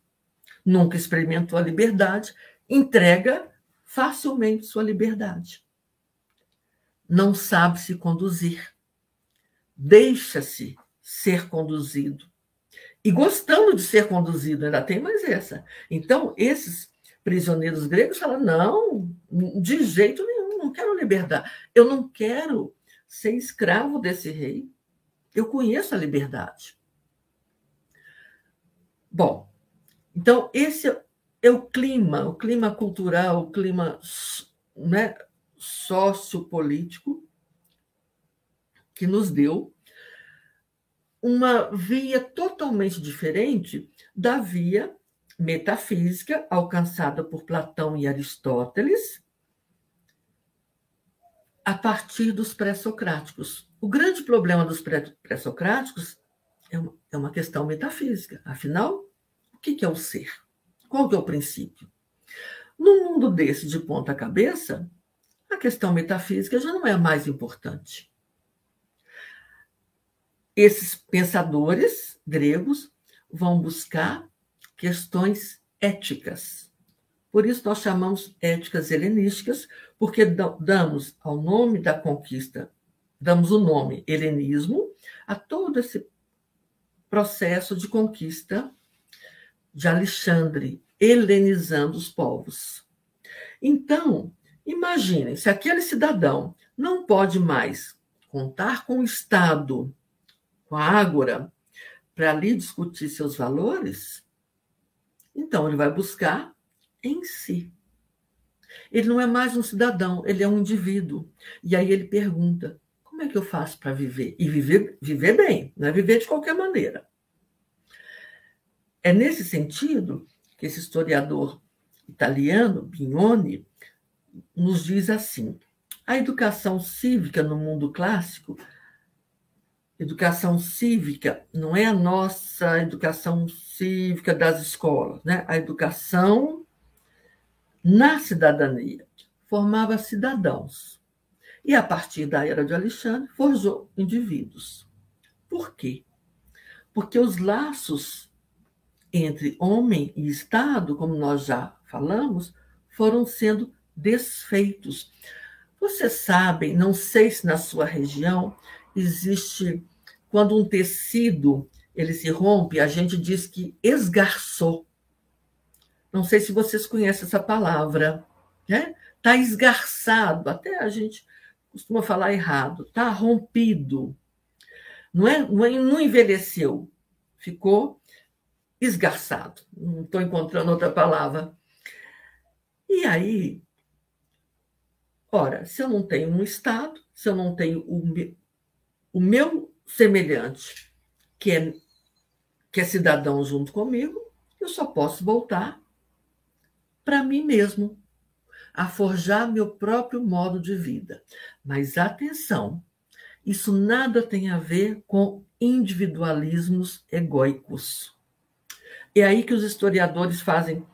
nunca experimentou a liberdade, entrega facilmente sua liberdade. Não sabe se conduzir. Deixa-se ser conduzido. E gostando de ser conduzido, ainda tem mais essa. Então, esses prisioneiros gregos falam: não, de jeito nenhum, não quero liberdade. Eu não quero ser escravo desse rei. Eu conheço a liberdade. Bom, então esse é o clima, o clima cultural, o clima né, sociopolítico que nos deu uma via totalmente diferente da via metafísica alcançada por Platão e Aristóteles a partir dos pré-socráticos. O grande problema dos pré-socráticos é, é uma questão metafísica. Afinal, o que é o ser? Qual é o princípio? Num mundo desse de ponta cabeça, a questão metafísica já não é a mais importante. Esses pensadores gregos vão buscar questões éticas. Por isso nós chamamos éticas helenísticas, porque damos ao nome da conquista, damos o nome helenismo a todo esse processo de conquista de Alexandre, helenizando os povos. Então, imaginem, se aquele cidadão não pode mais contar com o Estado, com a Ágora, para ali discutir seus valores, então, ele vai buscar em si. Ele não é mais um cidadão, ele é um indivíduo. E aí ele pergunta: como é que eu faço para viver? E viver, viver bem, não é viver de qualquer maneira. É nesse sentido que esse historiador italiano, Bignoni, nos diz assim: a educação cívica no mundo clássico educação cívica não é a nossa educação cívica das escolas, né? A educação na cidadania formava cidadãos. E a partir da era de Alexandre forjou indivíduos. Por quê? Porque os laços entre homem e Estado, como nós já falamos, foram sendo desfeitos. Vocês sabem, não sei se na sua região existe quando um tecido ele se rompe, a gente diz que esgarçou. Não sei se vocês conhecem essa palavra, né? Está esgarçado, até a gente costuma falar errado, está rompido. Não, é, não, é, envelheceu, ficou esgarçado. Não estou encontrando outra palavra. E aí, ora, se eu não tenho um Estado, se eu não tenho o, o meu semelhante, que é que é cidadão junto comigo, eu só posso voltar para mim mesmo, a forjar meu próprio modo de vida. Mas atenção, isso nada tem a ver com individualismos egóicos. É aí que os historiadores fazem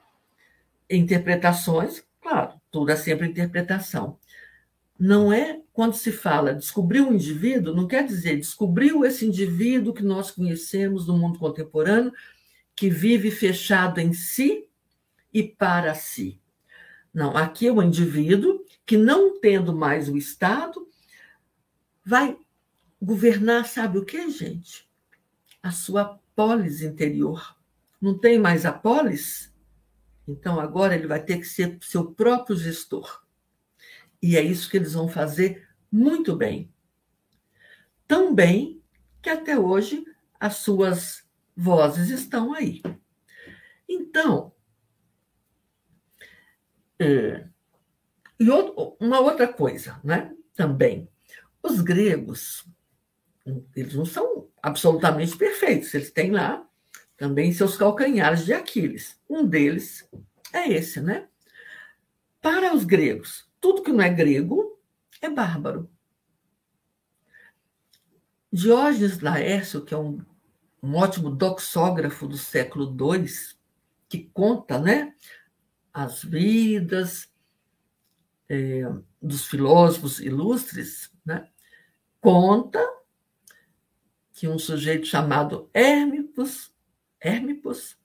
interpretações, claro, tudo é sempre interpretação. Não é quando se fala descobrir um indivíduo, não quer dizer descobriu esse indivíduo que nós conhecemos no mundo contemporâneo, que vive fechado em si e para si. Não, aqui é um indivíduo que, não tendo mais o Estado, vai governar, sabe o que, gente? A sua polis interior. Não tem mais a polis? Então agora ele vai ter que ser seu próprio gestor. E é isso que eles vão fazer muito bem. Tão bem que até hoje as suas vozes estão aí. Então, é, e outro, uma outra coisa, né? Também, os gregos, eles não são absolutamente perfeitos, eles têm lá também seus calcanhares de Aquiles. Um deles é esse, né? Para os gregos, tudo que não é grego é bárbaro. Diógenes Laércio, que é um, um ótimo doxógrafo do século II, que conta né, as vidas é, dos filósofos ilustres, né, conta que um sujeito chamado Hermipus, Hermipus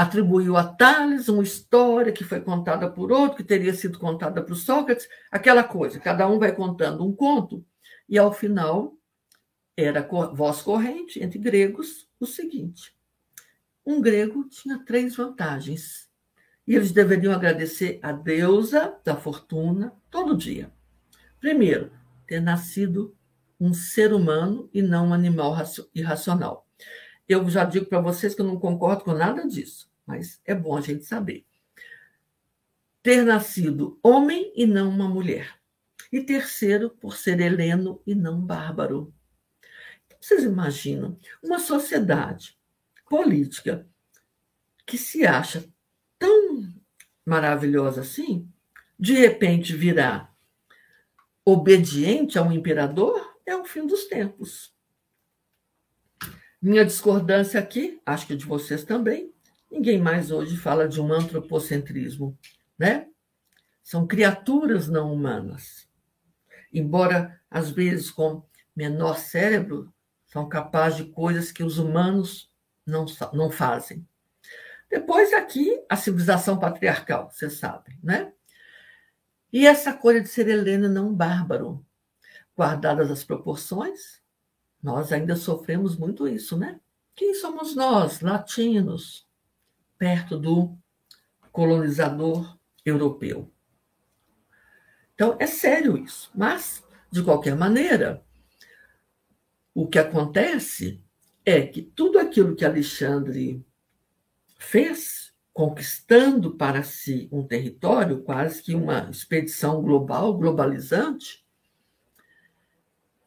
atribuiu a Tales uma história que foi contada por outro, que teria sido contada por Sócrates, aquela coisa, cada um vai contando um conto, e ao final era voz corrente entre gregos o seguinte: um grego tinha três vantagens, e eles deveriam agradecer a deusa da fortuna todo dia. Primeiro, ter nascido um ser humano e não um animal irracional. Eu já digo para vocês que eu não concordo com nada disso, mas é bom a gente saber. Ter nascido homem e não uma mulher. E terceiro, por ser heleno e não bárbaro. Então, vocês imaginam uma sociedade política que se acha tão maravilhosa assim, de repente virar obediente a um imperador, é o fim dos tempos. Minha discordância aqui, acho que de vocês também, ninguém mais hoje fala de um antropocentrismo, né? São criaturas não humanas. Embora, às vezes, com menor cérebro, são capazes de coisas que os humanos não, não fazem. Depois, aqui, a civilização patriarcal, você sabe, né? E essa coisa de ser Helena não bárbaro, guardadas as proporções, nós ainda sofremos muito isso, né? Quem somos nós, latinos, perto do colonizador europeu? Então, é sério isso. Mas, de qualquer maneira, o que acontece é que tudo aquilo que Alexandre fez, conquistando para si um território, quase que uma expedição global, globalizante,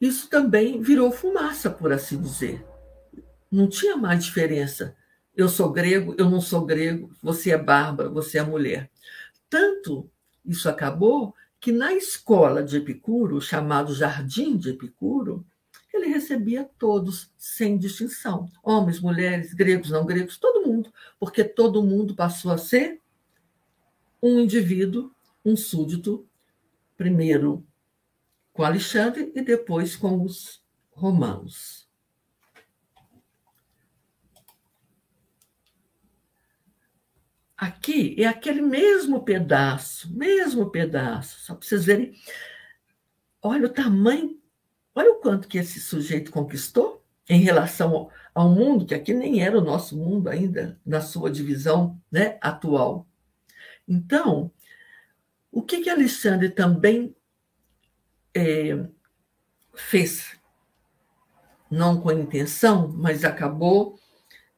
isso também virou fumaça, por assim dizer. Não tinha mais diferença. Eu sou grego, eu não sou grego, você é bárbara, você é mulher. Tanto isso acabou que na escola de Epicuro, chamado Jardim de Epicuro, ele recebia todos, sem distinção: homens, mulheres, gregos, não gregos, todo mundo, porque todo mundo passou a ser um indivíduo, um súdito, primeiro com Alexandre e depois com os romanos. Aqui é aquele mesmo pedaço, mesmo pedaço, só para vocês verem. Olha o tamanho, olha o quanto que esse sujeito conquistou em relação ao, mundo, que aqui nem era o nosso mundo ainda, na sua divisão né, atual. Então, o que, que Alexandre também é, fez, não com intenção, mas acabou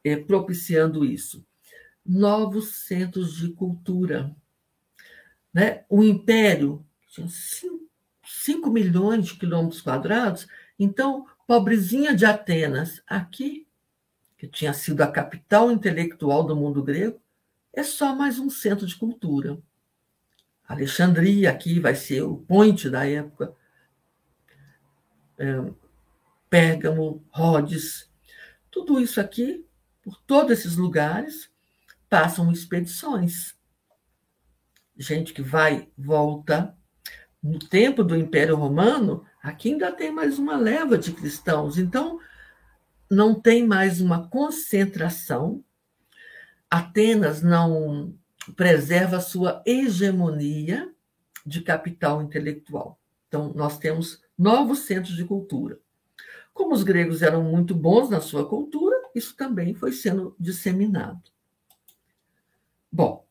é, propiciando isso. Novos centros de cultura. Né? O império tinha 5 milhões de quilômetros quadrados, então, pobrezinha de Atenas, aqui que tinha sido a capital intelectual do mundo grego, é só mais um centro de cultura. Alexandria aqui vai ser o ponte da época. É, Pérgamo, Rhodes, tudo isso aqui, por todos esses lugares, passam expedições. Gente que vai, volta. No tempo do Império Romano, aqui ainda tem mais uma leva de cristãos. Então, não tem mais uma concentração. Atenas não preserva sua hegemonia de capital intelectual. Então, nós temos novos centros de cultura. Como os gregos eram muito bons na sua cultura, isso também foi sendo disseminado. Bom,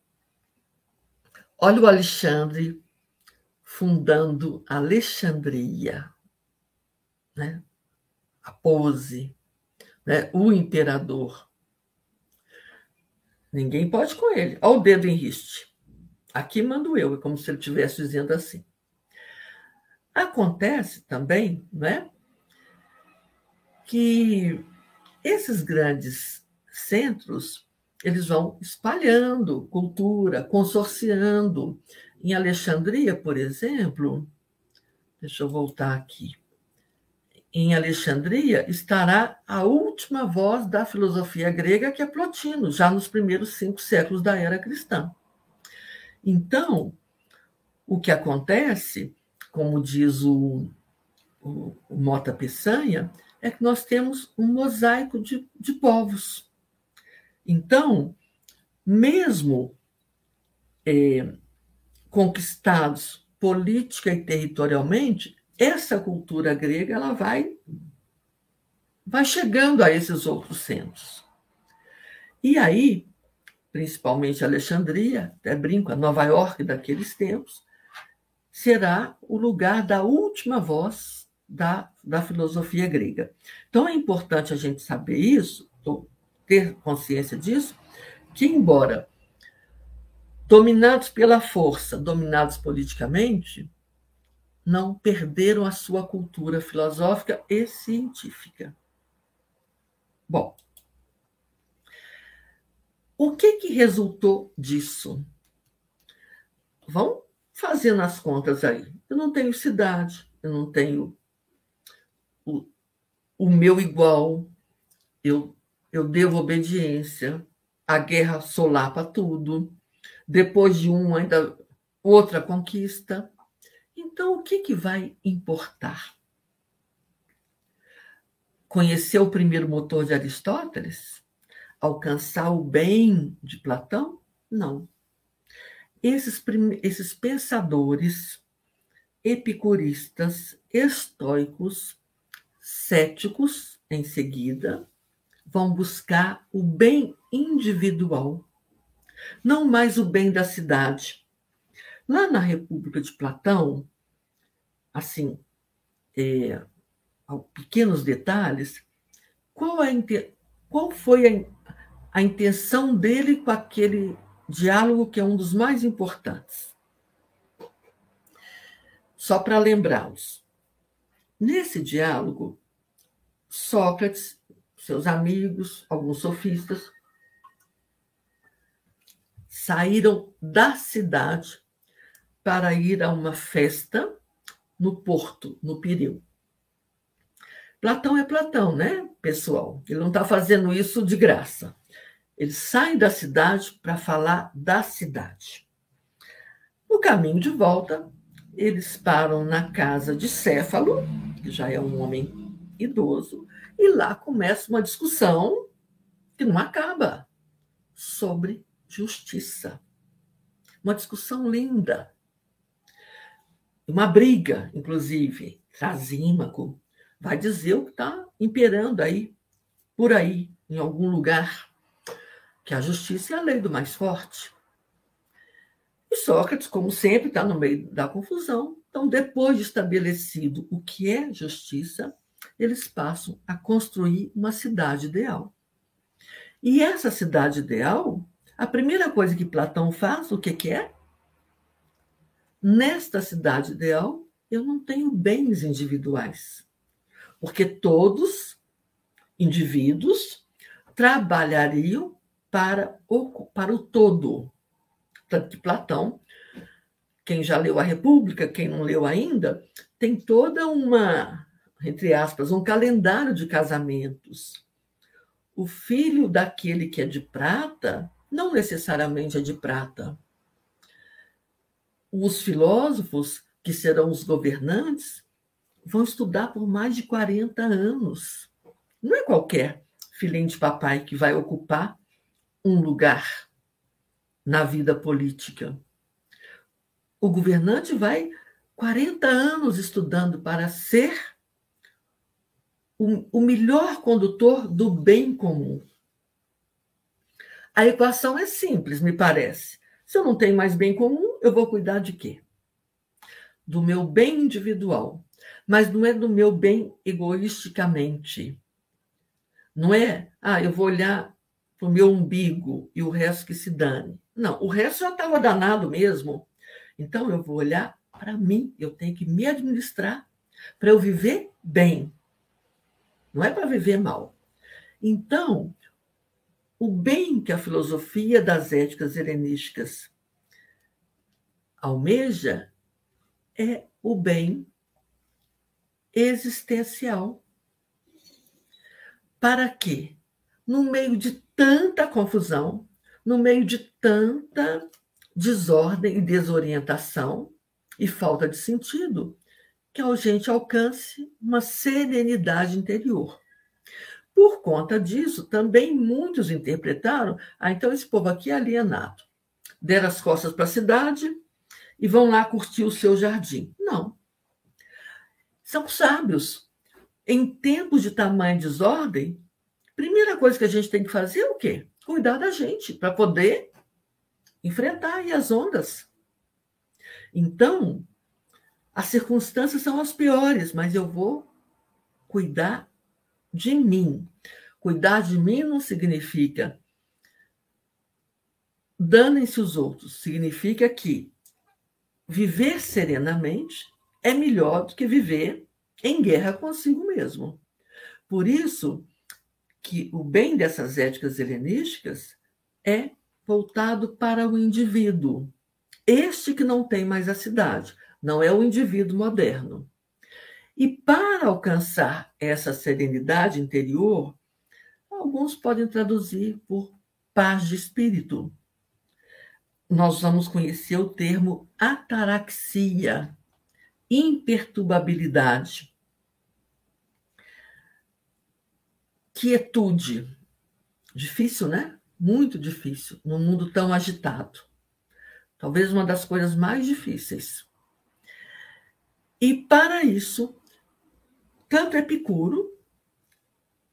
olha o Alexandre fundando Alexandria, né? a pose, né? o imperador. Ninguém pode com ele. Olha o dedo em riste. Aqui mando eu, é como se ele estivesse dizendo assim. Acontece também, né? que esses grandes centros eles vão espalhando cultura, consorciando. Em Alexandria, por exemplo, deixa eu voltar aqui. Em Alexandria estará a última voz da filosofia grega, que é Plotino, já nos primeiros cinco séculos da era cristã. Então, o que acontece, como diz o, o, o Mota Peçanha, é que nós temos um mosaico de, de povos. Então, mesmo é, conquistados política e territorialmente, essa cultura grega ela vai, vai chegando a esses outros centros. E aí, principalmente Alexandria, até brinco, a Nova York daqueles tempos, será o lugar da última voz da, da filosofia grega. Então é importante a gente saber isso, ter consciência disso, que embora dominados pela força, dominados politicamente, não perderam a sua cultura filosófica e científica. Bom, o que, que resultou disso? Vão fazendo as contas aí. Eu não tenho cidade, eu não tenho o, o meu igual, eu, eu devo obediência, a guerra solapa tudo, depois de um, ainda outra conquista. Então, o que, que vai importar? Conhecer o primeiro motor de Aristóteles? Alcançar o bem de Platão? Não. Esses, esses pensadores epicuristas, estoicos, céticos, em seguida, vão buscar o bem individual, não mais o bem da cidade. Lá na República de Platão, assim, é, pequenos detalhes, qual, a, qual foi a, a intenção dele com aquele diálogo que é um dos mais importantes? Só para lembrá-los. Nesse diálogo, Sócrates, seus amigos, alguns sofistas, saíram da cidade para ir a uma festa no porto, no Pireu. Platão é Platão, né, pessoal? Ele não está fazendo isso de graça. Ele sai da cidade para falar da cidade. No caminho de volta, eles param na casa de Céfalo, que já é um homem idoso, e lá começa uma discussão que não acaba sobre justiça. Uma discussão linda. Uma briga, inclusive. Trasímaco vai dizer o que está imperando aí, por aí, em algum lugar, que a justiça é a lei do mais forte. E Sócrates, como sempre, está no meio da confusão. Então, depois de estabelecido o que é justiça, eles passam a construir uma cidade ideal. E essa cidade ideal, a primeira coisa que Platão faz, o que, que é? Nesta cidade ideal, eu não tenho bens individuais. Porque todos, indivíduos, trabalhariam para o, para o todo. Tanto que Platão, quem já leu a República, quem não leu ainda, tem toda uma, entre aspas, um calendário de casamentos. O filho daquele que é de prata não necessariamente é de prata. Os filósofos, que serão os governantes, vão estudar por mais de 40 anos. Não é qualquer filhinho de papai que vai ocupar um lugar na vida política. O governante vai 40 anos estudando para ser o, melhor condutor do bem comum. A equação é simples, me parece. Se eu não tenho mais bem comum, eu vou cuidar de quê? Do meu bem individual. Mas não é do meu bem egoisticamente. Não é, ah, eu vou olhar para o meu umbigo e o resto que se dane. Não, o resto já estava danado mesmo. Então eu vou olhar para mim, eu tenho que me administrar para eu viver bem. Não é para viver mal. Então, o bem que a filosofia das éticas helenísticas almeja é o bem existencial. Para quê? No meio de tanta confusão, no meio de tanta desordem e desorientação e falta de sentido, que a gente alcance uma serenidade interior. Por conta disso, também muitos interpretaram: ah, então esse povo aqui é alienado. Deram as costas para a cidade e vão lá curtir o seu jardim. Não. São sábios. Em tempos de tamanha desordem, primeira coisa que a gente tem que fazer é o quê? Cuidar da gente, para poder enfrentar as ondas. Então, as circunstâncias são as piores, mas eu vou cuidar de mim. Cuidar de mim não significa danem-se os outros, significa que viver serenamente é melhor do que viver em guerra consigo mesmo. Por isso que o bem dessas éticas helenísticas é voltado para o indivíduo. Este que não tem mais a cidade, não é o indivíduo moderno. E para alcançar essa serenidade interior, alguns podem traduzir por paz de espírito. Nós vamos conhecer o termo ataraxia, imperturbabilidade, quietude. Difícil, né? Muito difícil, num mundo tão agitado. Talvez uma das coisas mais difíceis. E para isso, tanto Epicuro,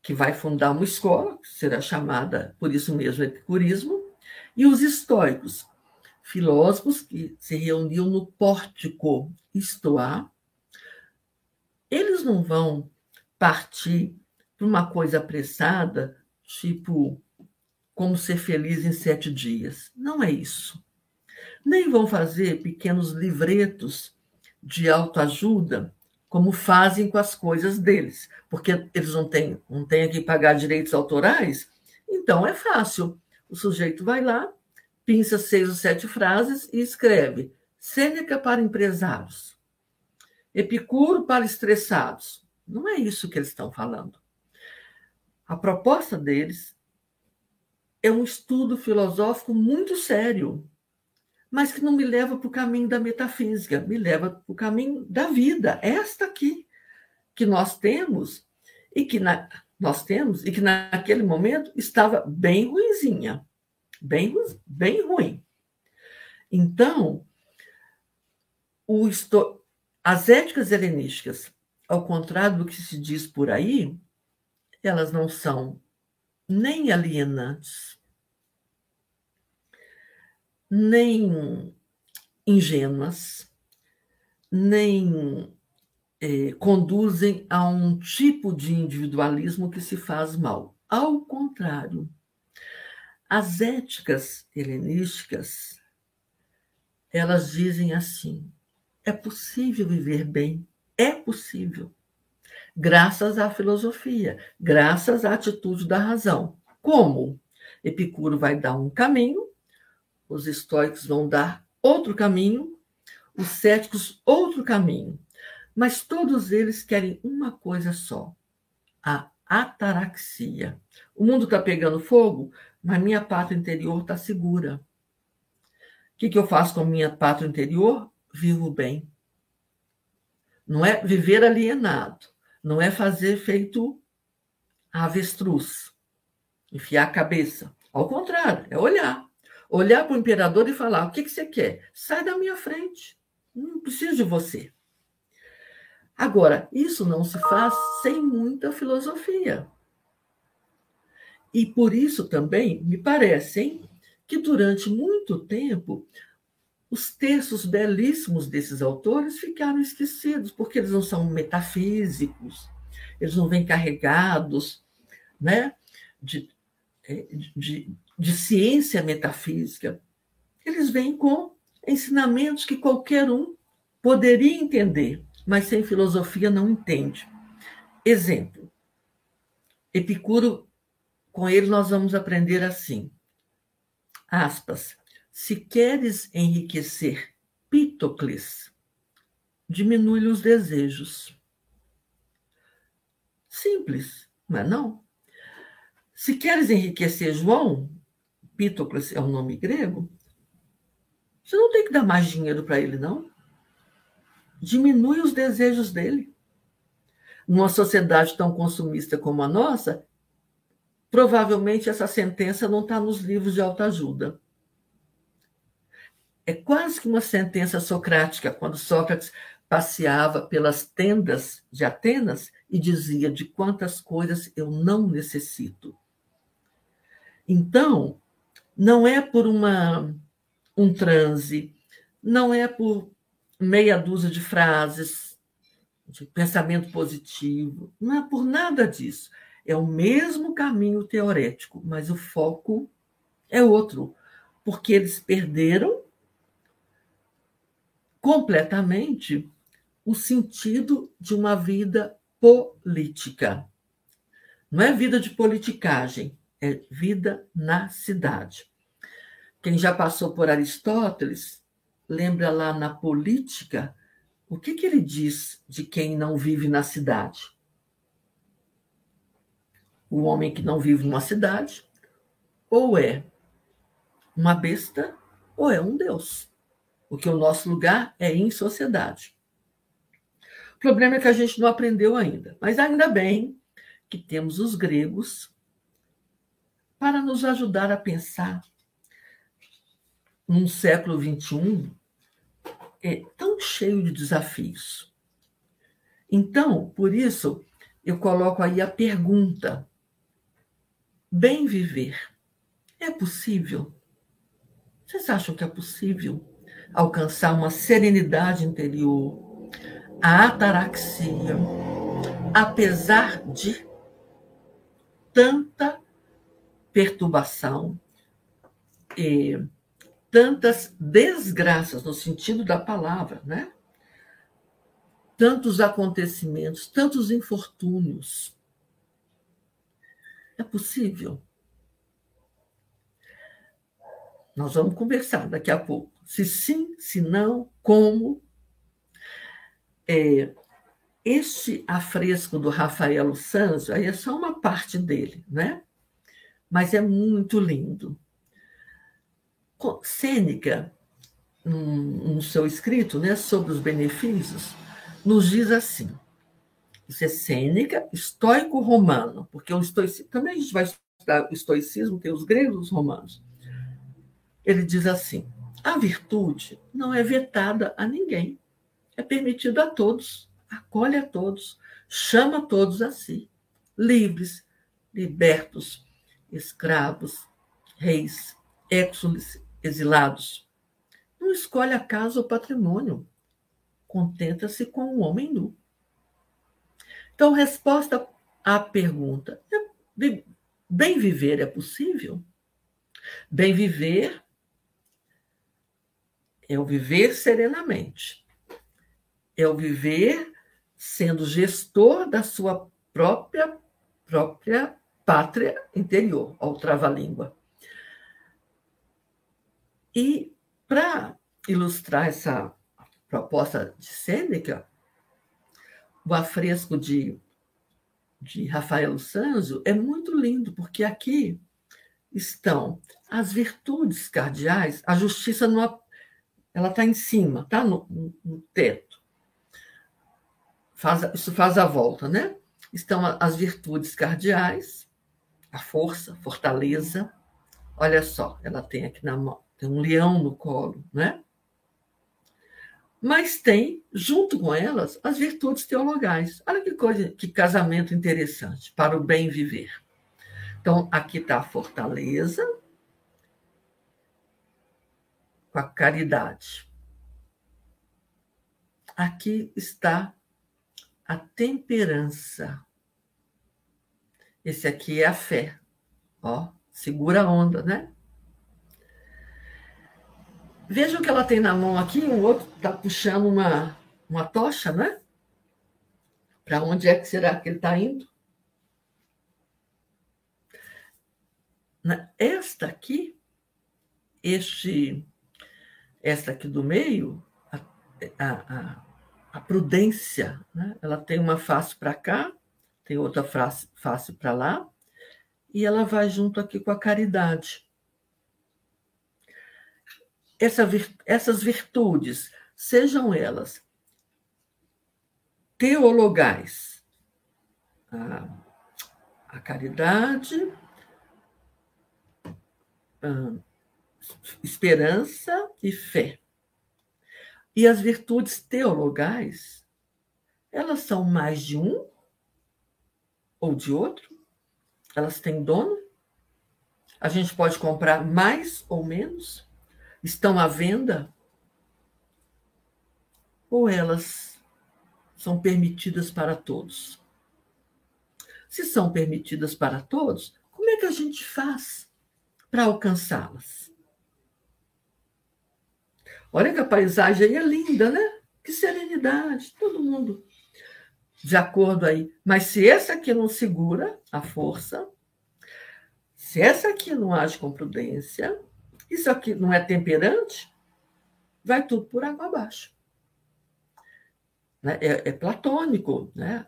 que vai fundar uma escola, que será chamada por isso mesmo epicurismo, e os estoicos, filósofos que se reuniam no pórtico Estoá, eles não vão partir para uma coisa apressada, tipo como ser feliz em sete dias. Não é isso. Nem vão fazer pequenos livretos de autoajuda como fazem com as coisas deles, porque eles não têm, não têm que pagar direitos autorais, então é fácil. O sujeito vai lá, pinça seis ou sete frases e escreve Sêneca para empresários, Epicuro para estressados. Não é isso que eles estão falando. A proposta deles é um estudo filosófico muito sério, mas que não me leva para o caminho da metafísica, me leva para o caminho da vida, esta aqui que nós temos e que na, nós temos e que naquele momento estava bem ruinzinha, bem, bem ruim. Então, o, as éticas helenísticas, ao contrário do que se diz por aí, elas não são nem alienantes, nem ingênuas, nem é, conduzem a um tipo de individualismo que se faz mal. Ao contrário, as éticas helenísticas, elas dizem assim: é possível viver bem, é possível, graças à filosofia, graças à atitude da razão. Como? Epicuro vai dar um caminho, os estoicos vão dar outro caminho, os céticos outro caminho. Mas todos eles querem uma coisa só: a ataraxia. O mundo está pegando fogo, mas minha pátria interior está segura. O que, que eu faço com a minha pátria interior? Vivo bem. Não é viver alienado, não é fazer feito avestruz, enfiar a cabeça. Ao contrário, é olhar. Olhar para o imperador e falar: o que, que você quer? Sai da minha frente. Não preciso de você. Agora, isso não se faz sem muita filosofia. E por isso também me parece hein, que durante muito tempo os textos belíssimos desses autores ficaram esquecidos, porque eles não são metafísicos, eles não vêm carregados né, de, é, de, de ciência metafísica. Eles vêm com ensinamentos que qualquer um poderia entender mas sem filosofia não entende. Exemplo. Epicuro, com ele nós vamos aprender assim. Aspas. Se queres enriquecer Pitocles, diminui-lhe os desejos. Simples, não é não? Se queres enriquecer João, Pitocles é um nome grego, você não tem que dar mais dinheiro para ele, não diminui os desejos dele. Numa sociedade tão consumista como a nossa, provavelmente essa sentença não está nos livros de autoajuda. É quase que uma sentença socrática, quando Sócrates passeava pelas tendas de Atenas e dizia de quantas coisas eu não necessito. Então, não é por uma um transe, não é por meia dúzia de frases de pensamento positivo. Não é por nada disso. É o mesmo caminho teorético, mas o foco é outro, porque eles perderam completamente o sentido de uma vida política. Não é vida de politicagem, é vida na cidade. Quem já passou por Aristóteles lembra lá na política, o que, que ele diz de quem não vive na cidade? O homem que não vive numa cidade, ou é uma besta, ou é um Deus. Porque o nosso lugar é em sociedade. O problema é que a gente não aprendeu ainda. Mas ainda bem que temos os gregos para nos ajudar a pensar num século XXI é tão cheio de desafios. Então, por isso, eu coloco aí a pergunta: bem viver é possível? Vocês acham que é possível alcançar uma serenidade interior, a ataraxia, apesar de tanta perturbação? E tantas desgraças, no sentido da palavra, né? Tantos acontecimentos, tantos infortúnios. É possível? Nós vamos conversar daqui a pouco. Se sim, se não, como. É, este afresco do Rafael Sanzo, aí é só uma parte dele, né? Mas é muito lindo. Sêneca, no seu escrito né, sobre os benefícios, nos diz assim: isso é Sêneca, estoico romano, porque o estoicismo, também a gente vai estudar o estoicismo, tem os gregos e os romanos. Ele diz assim: a virtude não é vetada a ninguém, é permitida a todos, acolhe a todos, chama todos a si, livres, libertos, escravos, reis, exilados. Não escolhe a casa ou patrimônio. Contenta-se com o um homem nu. Então, resposta à pergunta: é, bem viver é possível? Bem viver é o viver serenamente, é o viver sendo gestor da sua própria própria pátria interior, ao trava-língua. E para ilustrar essa proposta de Sêneca, o afresco de, de Rafael Sanzo é muito lindo, porque aqui estão as virtudes cardeais, a justiça no, ela está em cima, está no, no, teto. Faz, isso faz a volta, né? Estão as virtudes cardeais, a força, fortaleza. Olha só, ela tem aqui na mão, tem um leão no colo, né? Mas tem, junto com elas, as virtudes teologais. Olha que coisa, que casamento interessante para o bem viver. Então, aqui está a fortaleza com a caridade. Aqui está a temperança. Esse aqui é a fé. Ó, segura a onda, né? Vejam que ela tem na mão aqui, o outro está puxando uma, uma tocha, né? Para onde é que será que ele está indo? Esta aqui, este, esta aqui do meio, a, a, a prudência, né? ela tem uma face para cá, tem outra face, face para lá, e ela vai junto aqui com a caridade. Essa, essas virtudes, sejam elas teologais, a, a caridade, esperança e fé. E as virtudes teologais, elas são mais de um ou de outro? Elas têm dono? A gente pode comprar mais ou menos? Estão à venda? Ou elas são permitidas para todos? Se são permitidas para todos, como é que a gente faz para alcançá-las. Olha que a paisagem aí é linda, né? Que serenidade, todo mundo de acordo aí. Mas se essa aqui não segura a força, se essa aqui não age com prudência, isso aqui não é temperante, vai tudo por água abaixo. Né? É, é platônico, né?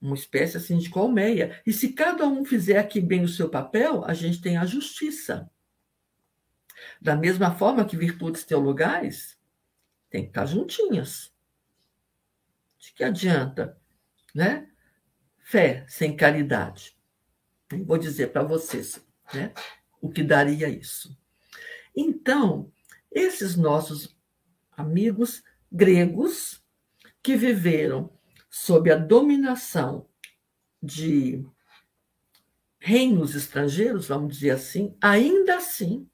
uma espécie assim de colmeia. E se cada um fizer aqui bem o seu papel, a gente tem a justiça. Da mesma forma que virtudes teologais têm que estar juntinhas. De que adianta, né? Fé sem caridade. vou dizer para vocês, né? O que daria isso. Então, esses nossos amigos gregos que viveram sob a dominação de reinos estrangeiros, vamos dizer assim, ainda assim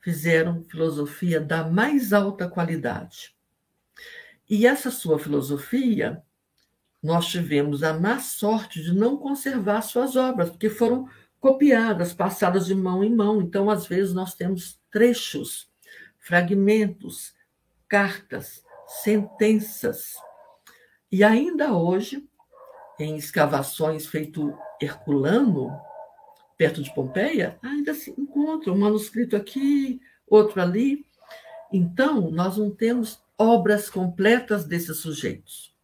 fizeram filosofia da mais alta qualidade. E essa sua filosofia, nós tivemos a má sorte de não conservar suas obras, porque foram copiadas, passadas de mão em mão. Então, às vezes, nós temos trechos, fragmentos, cartas, sentenças e ainda hoje, em escavações feito Herculano, perto de Pompeia, ainda se encontra um manuscrito aqui, outro ali. Então, nós não temos obras completas desses sujeitos.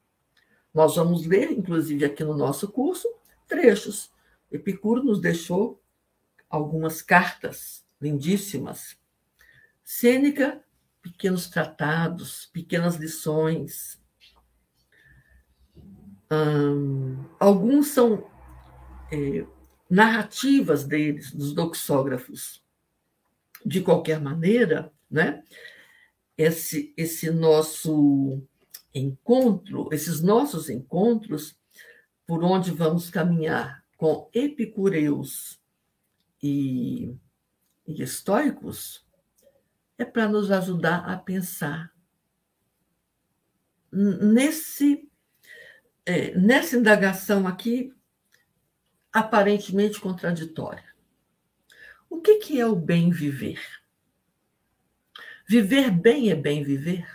Nós vamos ler, inclusive aqui no nosso curso, trechos. Epicuro nos deixou algumas cartas lindíssimas. Sêneca, pequenos tratados, pequenas lições, Hum, alguns são é, narrativas deles, dos doxógrafos. De qualquer maneira, né, esse, esse nosso encontro, esses nossos encontros, por onde vamos caminhar com epicureus e, e estoicos, é para nos ajudar a pensar nesse é, nessa indagação aqui, aparentemente contraditória. O que, que é o bem viver? Viver bem é bem viver?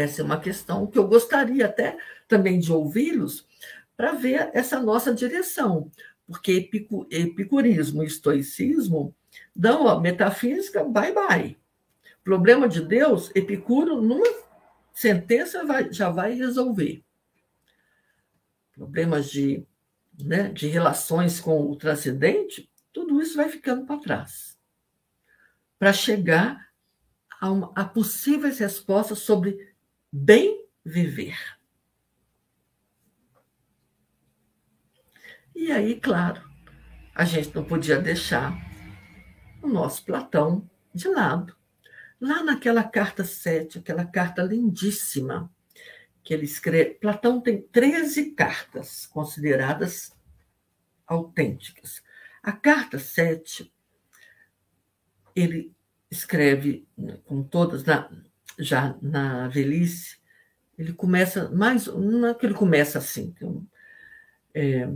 Essa é uma questão que eu gostaria até também de ouvi-los, para ver essa nossa direção, porque epicurismo e estoicismo dão a metafísica bye bye. Problema de Deus, Epicuro, numa sentença, vai, já vai resolver. Problemas de, né, de relações com o transcendente, tudo isso vai ficando para trás. Para chegar a, uma, a possíveis respostas sobre bem viver. E aí, claro, a gente não podia deixar o nosso Platão de lado. Lá naquela carta 7, aquela carta lindíssima, que ele escreve. Platão tem 13 cartas consideradas autênticas. A carta 7, ele escreve né, com todas, na, já na velhice, ele começa mais. Não é que ele começa assim. É,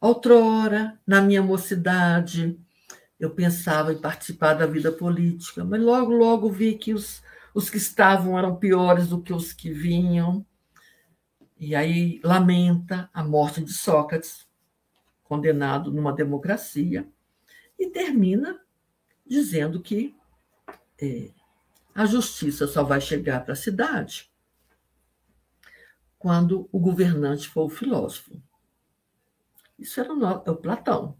outrora, na minha mocidade, eu pensava em participar da vida política, mas logo, logo vi que os, os que estavam eram piores do que os que vinham. E aí lamenta a morte de Sócrates, condenado numa democracia, e termina dizendo que é, a justiça só vai chegar para a cidade quando o governante for o filósofo. Isso era o, é o Platão.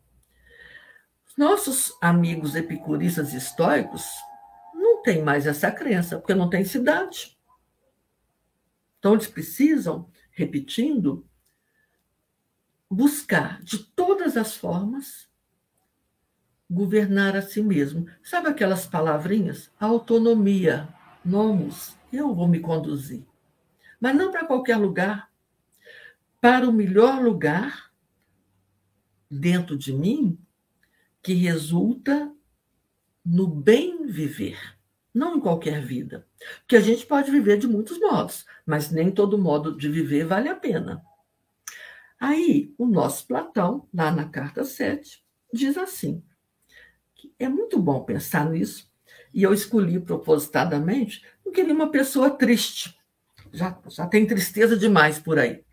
Nossos amigos epicuristas e estoicos não têm mais essa crença, porque não tem cidade. Então, eles precisam, repetindo, buscar de todas as formas governar a si mesmo. Sabe aquelas palavrinhas? Autonomia, nomos, eu vou me conduzir. Mas não para qualquer lugar, para o melhor lugar dentro de mim que resulta no bem viver, não em qualquer vida. Porque a gente pode viver de muitos modos, mas nem todo modo de viver vale a pena. Aí, o nosso Platão, lá na carta 7, diz assim: é muito bom pensar nisso, e eu escolhi propositadamente, não queria uma pessoa triste, já, já tem tristeza demais por aí,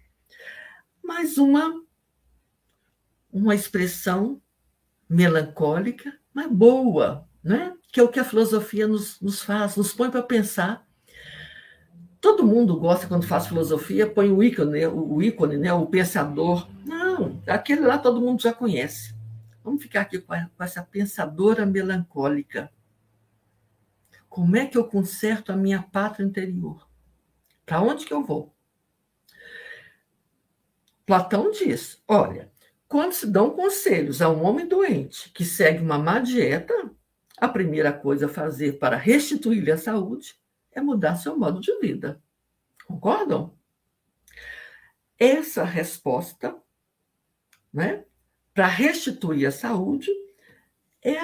mas uma, uma expressão melancólica, mas boa, né? que é o que a filosofia nos, nos faz, nos põe para pensar. Todo mundo gosta, quando faz filosofia, põe o ícone, o, ícone né? o pensador. Não, aquele lá todo mundo já conhece. Vamos ficar aqui com, a, com essa pensadora melancólica. Como é que eu conserto a minha pátria interior? Para onde que eu vou? Platão diz: olha, quando se dão conselhos a um homem doente que segue uma má dieta, a primeira coisa a fazer para restituir-lhe a saúde é mudar seu modo de vida. Concordam? Essa resposta, né, para restituir a saúde, é,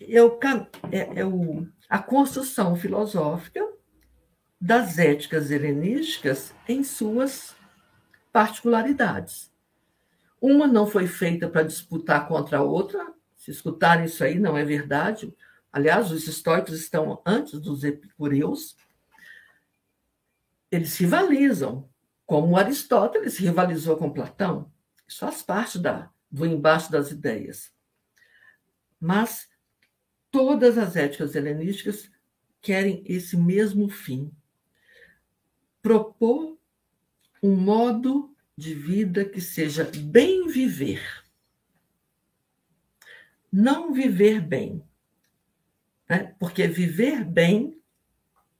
é, o, é, é o, a construção filosófica das éticas helenísticas em suas particularidades. Uma não foi feita para disputar contra a outra. Se escutarem isso aí, não é verdade. Aliás, os estoicos estão antes dos epicureus. Eles rivalizam, como Aristóteles rivalizou com Platão. Isso faz parte da, do embaixo das ideias. Mas todas as éticas helenísticas querem esse mesmo fim: propor um modo de vida que seja bem viver. Não viver bem. Né? Porque viver bem,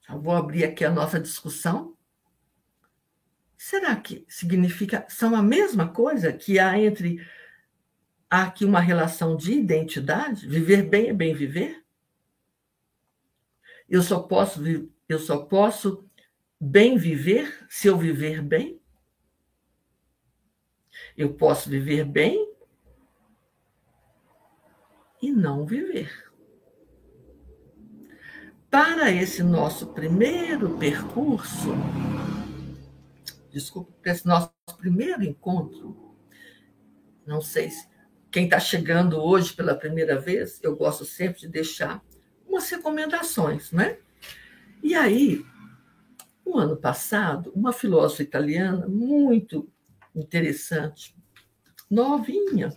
vou abrir aqui a nossa discussão. Será que significa, são a mesma coisa que há entre há aqui uma relação de identidade? Viver bem é bem viver? Eu só posso eu só posso bem viver se eu viver bem? Eu posso viver bem e não viver. Para esse nosso primeiro percurso, desculpa, para esse nosso primeiro encontro, não sei se quem está chegando hoje pela primeira vez, eu gosto sempre de deixar umas recomendações, né? E aí, no ano passado, uma filósofa italiana muito interessante. Novinha,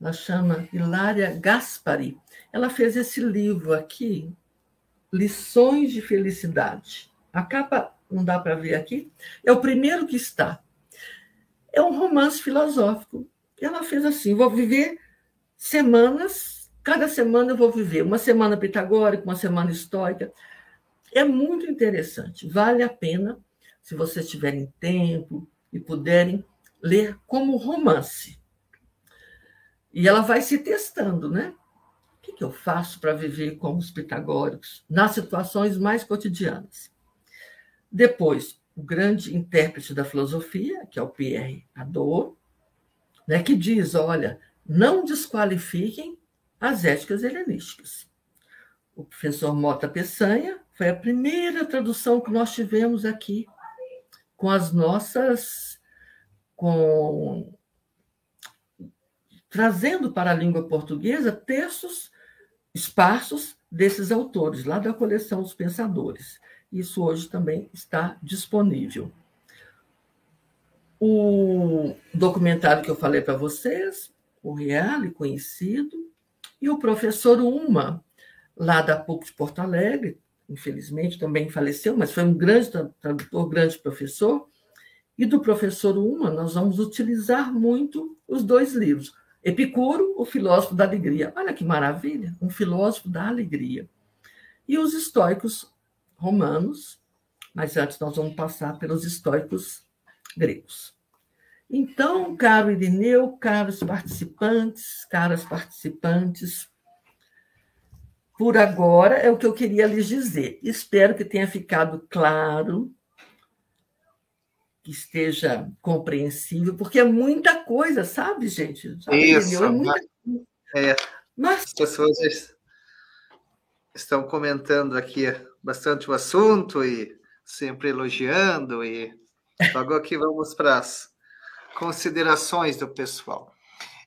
ela chama Hilária Gaspari. Ela fez esse livro aqui, Lições de Felicidade. A capa não dá para ver aqui, é o primeiro que está. É um romance filosófico. Ela fez assim: vou viver semanas, cada semana eu vou viver uma semana pitagórica, uma semana estoica. É muito interessante, vale a pena, se vocês tiverem tempo e puderem, ler como romance. E ela vai se testando, né? O que eu faço para viver como os pitagóricos nas situações mais cotidianas? Depois, o grande intérprete da filosofia, que é o Pierre Hadot, né, que diz: olha, não desqualifiquem as éticas helenísticas. O professor Mota Peçanha foi a primeira tradução que nós tivemos aqui com as nossas com trazendo para a língua portuguesa textos esparsos desses autores lá da coleção dos pensadores. Isso hoje também está disponível. O documentário que eu falei para vocês, o Reale, conhecido, e o professor Uma, lá da PUC de Porto Alegre, infelizmente também faleceu, mas foi um grande tradutor, grande professor. E do professor Uma, nós vamos utilizar muito os dois livros. Epicuro, o filósofo da alegria. Olha que maravilha, um filósofo da alegria. E os estoicos romanos, mas antes nós vamos passar pelos estoicos gregos. Então, caro Irineu, caros participantes, caras participantes, por agora é o que eu queria lhes dizer. Espero que tenha ficado claro, que esteja compreensível, porque é muita coisa, sabe, gente? Sabe, Isso, Irineu? é muita É, mas... As pessoas estão comentando aqui bastante o assunto e sempre elogiando e logo aqui vamos para as considerações do pessoal.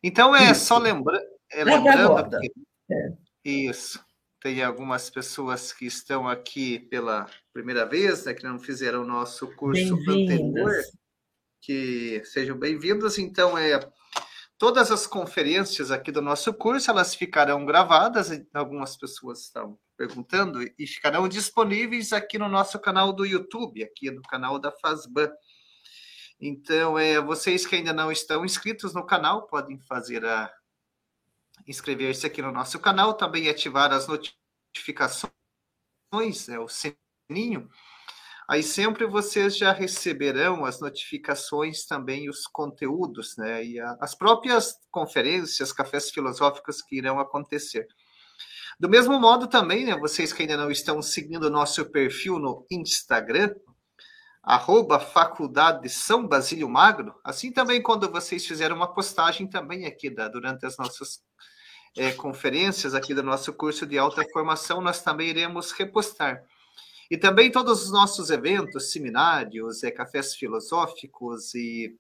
Então é isso. só lembra é, lembrando que é. isso tem algumas pessoas que estão aqui pela primeira vez, né, que não fizeram o nosso curso anterior, que sejam bem-vindos. Então é todas as conferências aqui do nosso curso elas ficarão gravadas. Algumas pessoas estão perguntando e ficarão disponíveis aqui no nosso canal do YouTube, aqui no canal da Fazban. Então, é, vocês que ainda não estão inscritos no canal, podem fazer a inscrever-se aqui no nosso canal, também ativar as notificações, é, o sininho. Aí sempre vocês já receberão as notificações também, os conteúdos, né? E a, as próprias conferências, cafés filosóficos que irão acontecer. Do mesmo modo também, né, vocês que ainda não estão seguindo o nosso perfil no Instagram, arroba Faculdade São Basílio Magro, assim também quando vocês fizeram uma postagem também aqui da, durante as nossas é, conferências aqui do nosso curso de alta formação, nós também iremos repostar. E também todos os nossos eventos, seminários, é, cafés filosóficos e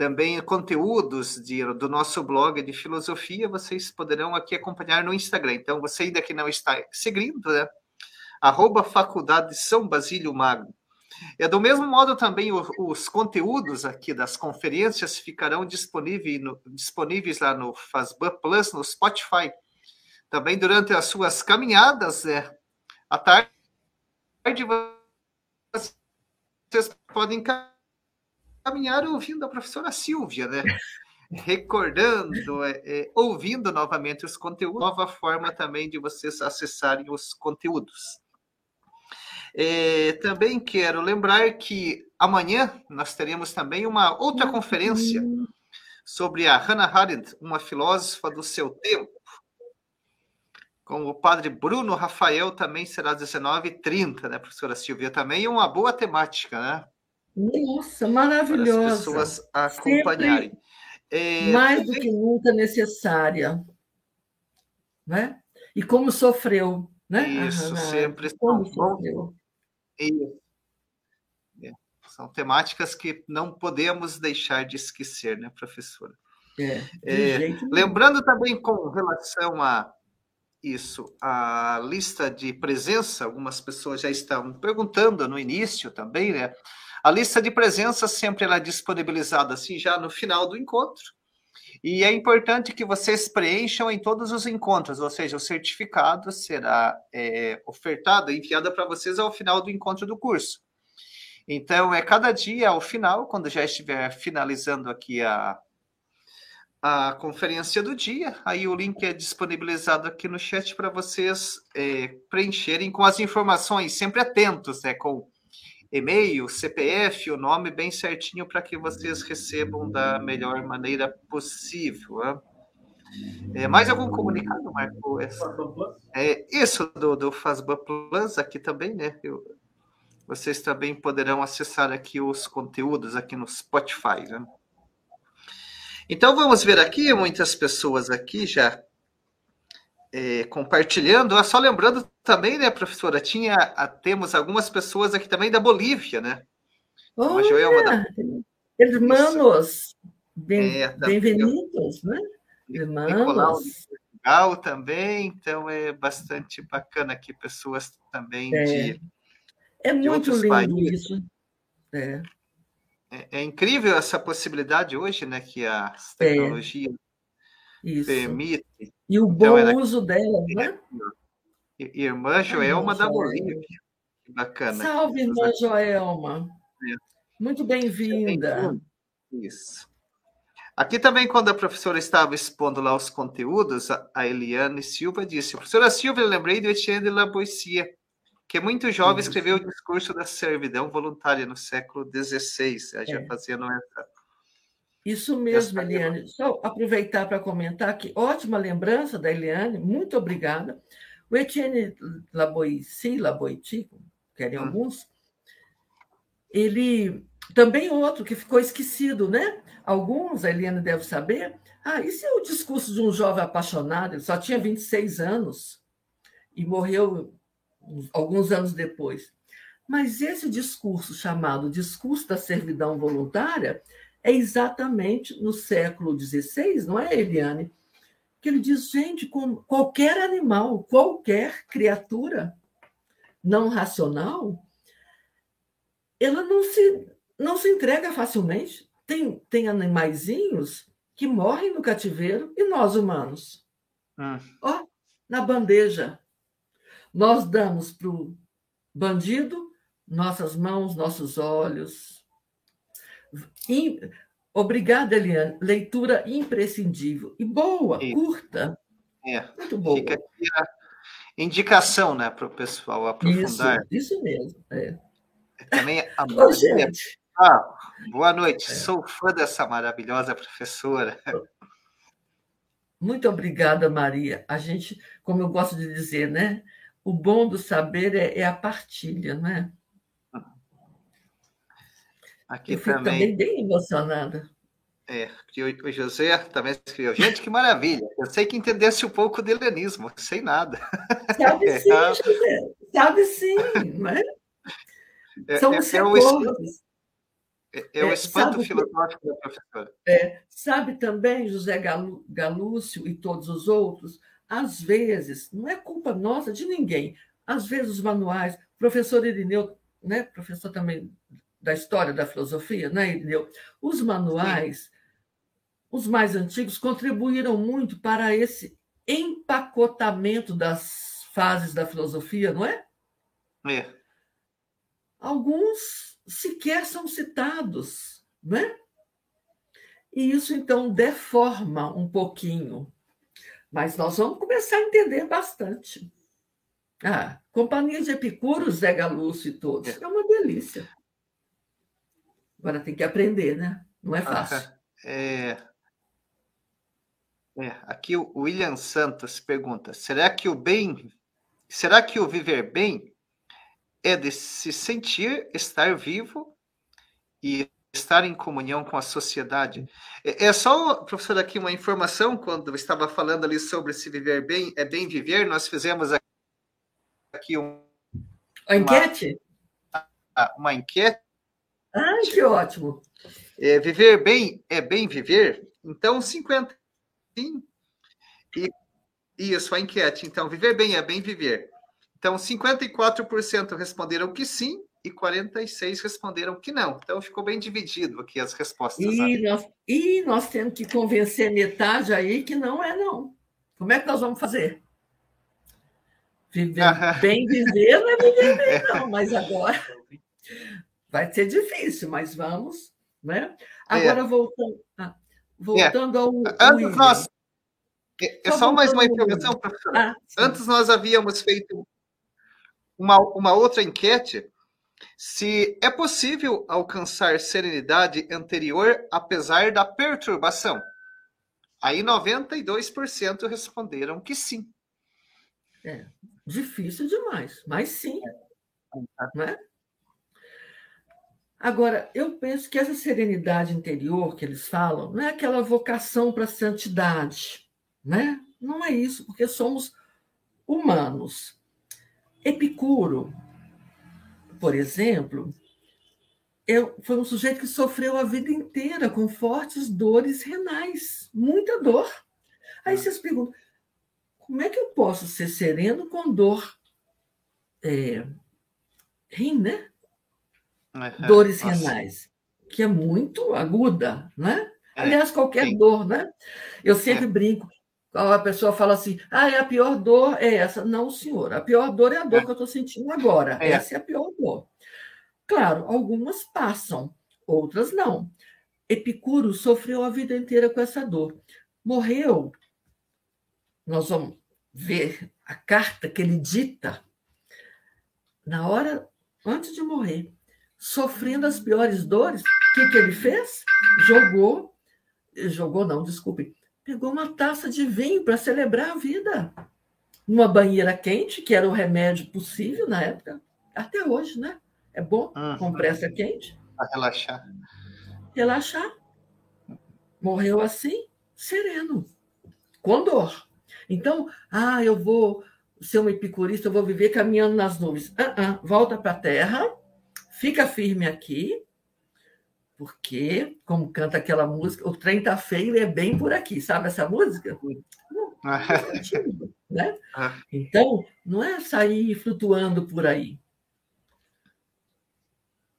também conteúdos de, do nosso blog de filosofia, vocês poderão aqui acompanhar no Instagram. Então, você ainda que não está seguindo, né? Arroba Faculdade São Basílio Magno. É do mesmo modo também os, os conteúdos aqui das conferências ficarão disponíveis, no, disponíveis lá no Fazban Plus, no Spotify. Também durante as suas caminhadas, é, à tarde, vocês podem caminhar ouvindo a professora Silvia, né? Recordando, é, é, ouvindo novamente os conteúdos, nova forma também de vocês acessarem os conteúdos. É, também quero lembrar que amanhã nós teremos também uma outra conferência sobre a Hannah Arendt, uma filósofa do seu tempo. Com o padre Bruno Rafael também será 19h30, né, professora Silvia? Também uma boa temática, né? Nossa, maravilhosa. Para as pessoas acompanharem. É, mais do que nunca necessária. Né? E como sofreu, né? Isso, sempre como sofreu. Isso. É, são temáticas que não podemos deixar de esquecer, né, professora? É, é lembrando também com relação a isso, a lista de presença, algumas pessoas já estão perguntando no início também, né? A lista de presença sempre ela é disponibilizada assim já no final do encontro. E é importante que vocês preencham em todos os encontros, ou seja, o certificado será é, ofertado, enviado para vocês ao final do encontro do curso. Então, é cada dia ao final, quando já estiver finalizando aqui a, a conferência do dia, aí o link é disponibilizado aqui no chat para vocês é, preencherem com as informações, sempre atentos, né, com e-mail, CPF, o nome bem certinho para que vocês recebam da melhor maneira possível. Né? É, mais algum comunicado, Marco? É, isso do, do Fazban Plus aqui também, né? Eu, vocês também poderão acessar aqui os conteúdos aqui no Spotify. Né? Então vamos ver aqui, muitas pessoas aqui já é, compartilhando. Ah, só lembrando também, né, professora, tinha, ah, temos algumas pessoas aqui também da Bolívia, né? Olha, Joelma da... Hermanos, bem, é, bem-vindos, né? Hermanos. Portugal também, então é bastante bacana aqui, pessoas também é. de. É muito lindo países. isso. É. é. É, incrível essa possibilidade hoje, né? Que as é. tecnologias isso. permitem e o então, bom ela... uso dela, né? Irmã Joelma da Bolívia. Que bacana. Salve, irmã Joelma. É. Muito bem-vinda. Isso. Aqui também, quando a professora estava expondo lá os conteúdos, a Eliane Silva disse: Professora Silva, eu lembrei do Etienne de la Boissier, que é muito jovem escreveu o discurso da servidão voluntária no século XVI, já é. fazendo essa isso mesmo, Eliane. Só aproveitar para comentar que ótima lembrança da Eliane, muito obrigada. O Etienne Laboici, Laboiti, querem hum. alguns, ele também outro que ficou esquecido, né? Alguns, a Eliane deve saber. Ah, isso é o discurso de um jovem apaixonado, ele só tinha 26 anos e morreu alguns anos depois. Mas esse discurso chamado discurso da servidão voluntária é exatamente no século XVI, não é, Eliane? Que ele diz, gente, como qualquer animal, qualquer criatura não racional, ela não se, não se entrega facilmente. Tem, tem animaizinhos que morrem no cativeiro e nós humanos. Hum. Ó, na bandeja. Nós damos para o bandido nossas mãos, nossos olhos, Obrigada, Eliane. Leitura imprescindível. E boa, Sim. curta. É. Muito boa. Fica aqui a indicação né, para o pessoal aprofundar. Isso, isso mesmo. É. Também a Ô, gente. Ah, boa noite. É. Sou fã dessa maravilhosa professora. Muito obrigada, Maria. A gente, como eu gosto de dizer, né? O bom do saber é, é a partilha, não é? Aqui eu também. também bem emocionada. É, o José também escreveu. Gente, que maravilha! Eu sei que entendesse um pouco de helenismo, sei nada. Sabe é, sim, é, José. Sabe sim, não é? São os é, é, o é, é, o espanto sabe, filosófico da professora. É, sabe também, José Galúcio e todos os outros, às vezes, não é culpa nossa de ninguém, às vezes os manuais, professor Irineu, né, professor também da história da filosofia, né, Irineu? Os manuais, Sim. os mais antigos, contribuíram muito para esse empacotamento das fases da filosofia, não é? É. Alguns sequer são citados, não é? E isso, então, deforma um pouquinho. Mas nós vamos começar a entender bastante. Ah, Companhia de Epicuros, Zé Galúcio e todos. É, é uma delícia. Agora tem que aprender, né? Não é fácil. É, é, aqui o William Santos pergunta: será que o bem, será que o viver bem é de se sentir estar vivo e estar em comunhão com a sociedade? É, é só, professor, aqui uma informação quando eu estava falando ali sobre se viver bem é bem viver, nós fizemos aqui um, a enquete, uma, uma enquete Ai, que ótimo! É, viver bem é bem viver? Então, 50. Sim. E, isso, a enquete. Então, viver bem é bem viver. Então, 54% responderam que sim e 46 responderam que não. Então ficou bem dividido aqui as respostas. E, nós, e nós temos que convencer metade aí que não é não. Como é que nós vamos fazer? Viver bem viver não é viver bem, não, mas agora vai ser difícil, mas vamos, né? Agora, é. voltando, ah, voltando é. ao. Antes nós. É, é só, só mais uma informação, professor. Ah, Antes nós havíamos feito uma, uma outra enquete se é possível alcançar serenidade anterior apesar da perturbação. Aí 92% responderam que sim. É, difícil demais, mas sim. Né? Agora, eu penso que essa serenidade interior que eles falam não é aquela vocação para a santidade, né? Não é isso, porque somos humanos. Epicuro, por exemplo, eu, foi um sujeito que sofreu a vida inteira com fortes dores renais, muita dor. Aí ah. vocês perguntam, como é que eu posso ser sereno com dor é, rim, né? Dores Nossa. renais, que é muito aguda, né? É, Aliás, qualquer sim. dor, né? Eu sempre é. brinco, a pessoa fala assim: ah, a pior dor é essa. Não, senhor, a pior dor é a dor é. que eu estou sentindo agora. É. Essa é a pior dor. Claro, algumas passam, outras não. Epicuro sofreu a vida inteira com essa dor. Morreu. Nós vamos ver a carta que ele dita na hora antes de morrer, sofrendo as piores dores. O que, que ele fez? Jogou, jogou não, desculpe, pegou uma taça de vinho para celebrar a vida. Numa banheira quente, que era o remédio possível na época, até hoje, né? É bom, uhum. compressa quente. Para relaxar. Relaxar. Morreu assim, sereno, com dor. Então, ah, eu vou ser um epicurista, eu vou viver caminhando nas nuvens. Uh -uh, volta para a terra, fica firme aqui, porque, como canta aquela música, o trem tá feio e é bem por aqui, sabe essa música? né? Ah. Então, não é sair flutuando por aí.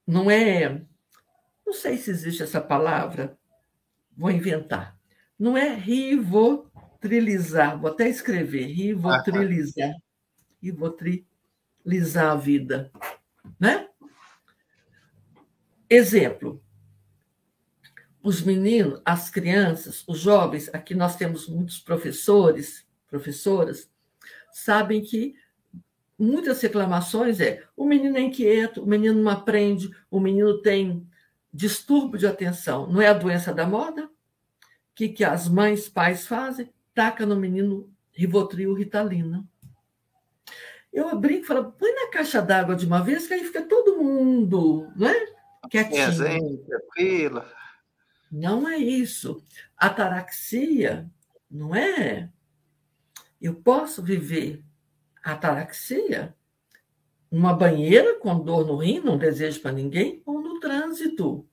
Não é. Não sei se existe essa palavra, vou inventar. Não é rivotrilizar, vou até escrever, rivotrilizar. Rivotrilizar a vida. Né? Exemplo, os meninos, as crianças, os jovens, aqui nós temos muitos professores, professoras, sabem que muitas reclamações é o menino é inquieto, o menino não aprende, o menino tem distúrbio de atenção. Não é a doença da moda? O que, que as mães, pais fazem? Taca no menino Rivotril, Ritalina. Eu brinco e falo, põe na caixa d'água de uma vez, que aí fica todo mundo, né? Quietinho. tranquila. Não é isso. Ataraxia não é. Eu posso viver ataraxia numa banheira com dor no rim, não desejo para ninguém, ou no trânsito.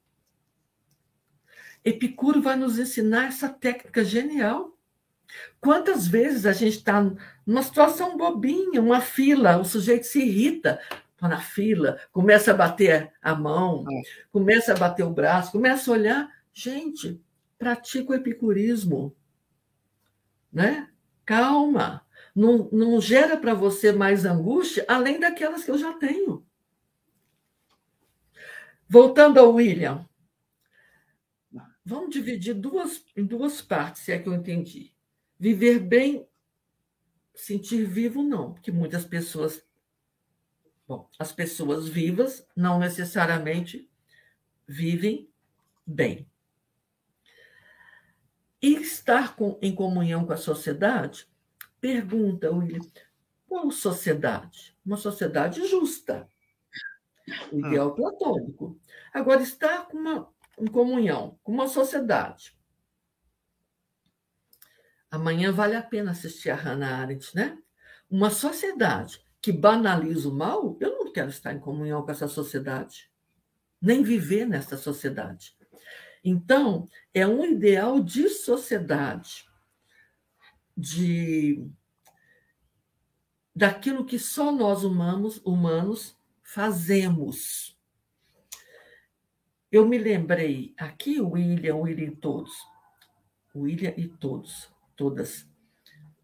Epicuro vai nos ensinar essa técnica genial. Quantas vezes a gente está numa situação bobinha, uma fila, o sujeito se irrita, está na fila, começa a bater a mão, é. começa a bater o braço, começa a olhar, Gente, pratica o epicurismo. Né? Calma. Não, não gera para você mais angústia além daquelas que eu já tenho. Voltando ao William. Vamos dividir duas, em duas partes, se é que eu entendi. Viver bem, sentir vivo, não, porque muitas pessoas. Bom, as pessoas vivas não necessariamente vivem bem. E estar com, em comunhão com a sociedade? Pergunta William, qual sociedade? Uma sociedade justa. O ah. ideal platônico. Agora, estar com uma, em comunhão com uma sociedade. Amanhã vale a pena assistir a Hannah Arendt, né? Uma sociedade que banaliza o mal, eu não quero estar em comunhão com essa sociedade, nem viver nessa sociedade. Então, é um ideal de sociedade, de daquilo que só nós humanos, humanos fazemos. Eu me lembrei aqui, William, William e todos, William e todos, todas,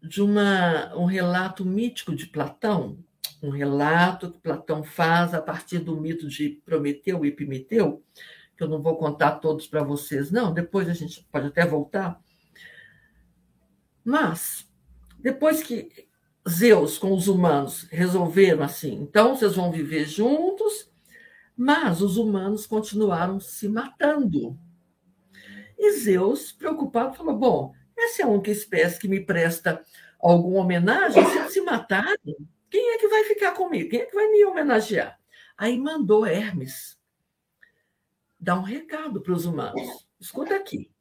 de uma, um relato mítico de Platão, um relato que Platão faz a partir do mito de Prometeu e Epimeteu, que eu não vou contar todos para vocês, não, depois a gente pode até voltar. Mas, depois que Zeus com os humanos resolveram assim, então vocês vão viver juntos, mas os humanos continuaram se matando. E Zeus, preocupado, falou: Bom, essa é a única espécie que me presta alguma homenagem. Se se matarem, quem é que vai ficar comigo? Quem é que vai me homenagear? Aí mandou Hermes dar um recado para os humanos. Escuta aqui.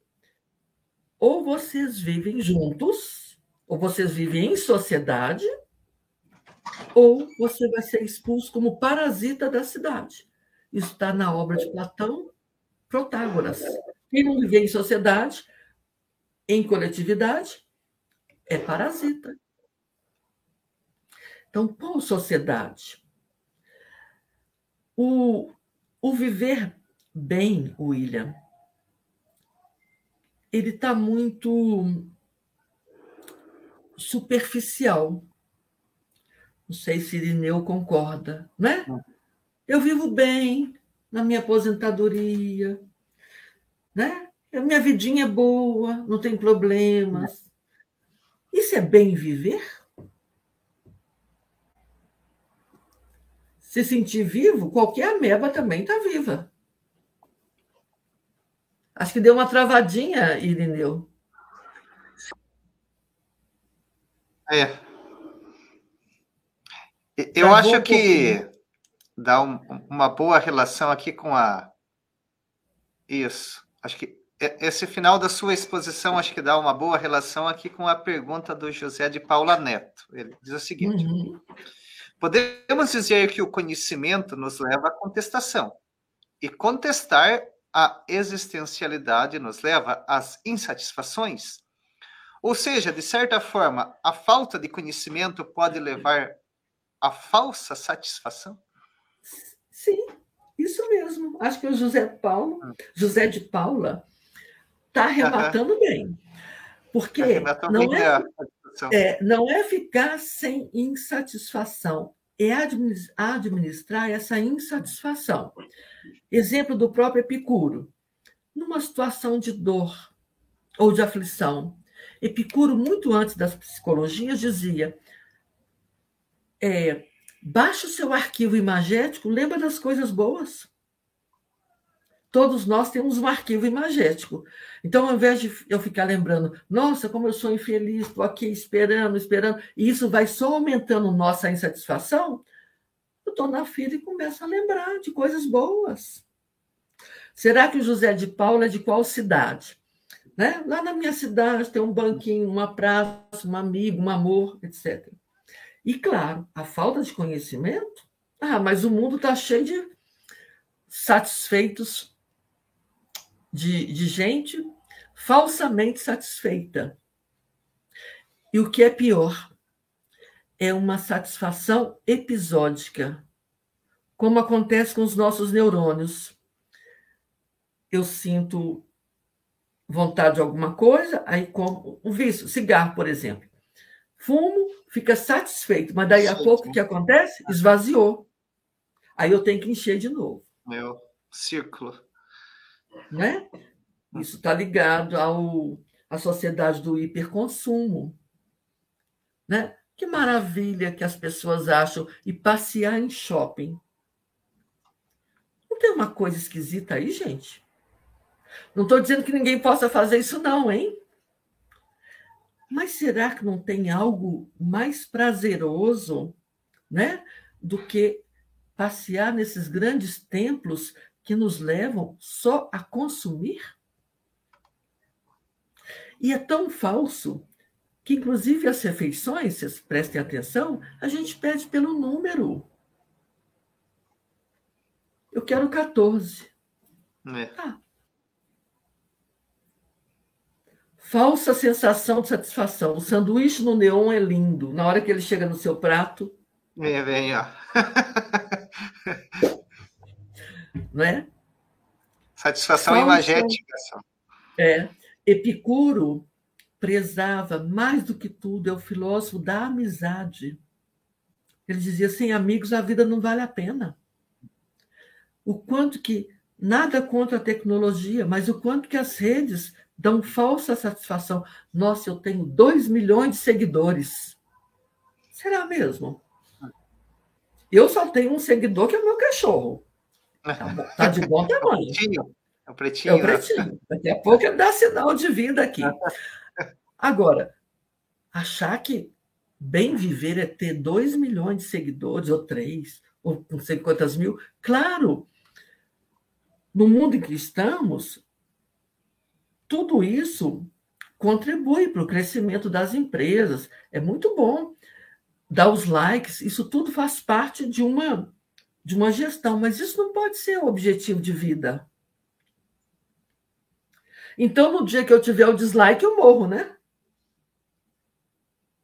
Ou vocês vivem juntos, ou vocês vivem em sociedade, ou você vai ser expulso como parasita da cidade. Isso está na obra de Platão, Protágoras. Quem não vive em sociedade, em coletividade, é parasita. Então, qual sociedade? O, o viver bem, William, ele está muito superficial. Não sei se Irineu concorda, né? Eu vivo bem na minha aposentadoria, né? A minha vidinha é boa, não tem problemas. Isso é bem viver? Se sentir vivo, qualquer ameba também está viva. Acho que deu uma travadinha, Irineu. É. Eu Travou acho que dá um, uma boa relação aqui com a. Isso. Acho que esse final da sua exposição acho que dá uma boa relação aqui com a pergunta do José de Paula Neto. Ele diz o seguinte: uhum. Podemos dizer que o conhecimento nos leva à contestação, e contestar a existencialidade nos leva às insatisfações? Ou seja, de certa forma, a falta de conhecimento pode levar à falsa satisfação? Sim, isso mesmo. Acho que o José Paulo, hum. José de Paula, está arrebatando bem. Porque tá não é, é, não é ficar sem insatisfação, é administrar essa insatisfação. Exemplo do próprio Epicuro. Numa situação de dor ou de aflição, Epicuro, muito antes das psicologias, dizia: é, Baixe o seu arquivo imagético, lembra das coisas boas. Todos nós temos um arquivo imagético. Então, ao invés de eu ficar lembrando, nossa, como eu sou infeliz, estou aqui esperando, esperando, e isso vai só aumentando nossa insatisfação, eu estou na fila e começo a lembrar de coisas boas. Será que o José de Paula é de qual cidade? Né? Lá na minha cidade tem um banquinho, uma praça, um amigo, um amor, etc. E, claro, a falta de conhecimento. Ah, mas o mundo está cheio de satisfeitos, de, de gente falsamente satisfeita. E o que é pior, é uma satisfação episódica, como acontece com os nossos neurônios. Eu sinto vontade de alguma coisa, aí como o vício, cigarro, por exemplo. Fumo, fica satisfeito, mas daí a pouco o que acontece? Esvaziou. Aí eu tenho que encher de novo. Meu círculo. Né? Isso está ligado ao, à sociedade do hiperconsumo. Né? Que maravilha que as pessoas acham e passear em shopping. Não tem uma coisa esquisita aí, gente? Não estou dizendo que ninguém possa fazer isso, não, hein? Mas será que não tem algo mais prazeroso, né, do que passear nesses grandes templos que nos levam só a consumir? E é tão falso que, inclusive, as refeições, vocês prestem atenção, a gente pede pelo número. Eu quero 14. É. Tá. Falsa sensação de satisfação. O sanduíche no neon é lindo. Na hora que ele chega no seu prato. Vem, vem, ó. não é? Satisfação imagética. É. Epicuro prezava mais do que tudo, é o filósofo da amizade. Ele dizia: sem amigos a vida não vale a pena. O quanto que nada contra a tecnologia, mas o quanto que as redes dão falsa satisfação. Nossa, eu tenho 2 milhões de seguidores. Será mesmo? Eu só tenho um seguidor que é o meu cachorro. Está de bom tamanho. É o pretinho. É o pretinho. Daqui a pouco ele dá sinal de vida aqui. Agora, achar que bem viver é ter 2 milhões de seguidores, ou três, ou não sei quantas mil, claro, no mundo em que estamos, tudo isso contribui para o crescimento das empresas. É muito bom dar os likes, isso tudo faz parte de uma de uma gestão, mas isso não pode ser o objetivo de vida. Então, no dia que eu tiver o dislike, eu morro, né?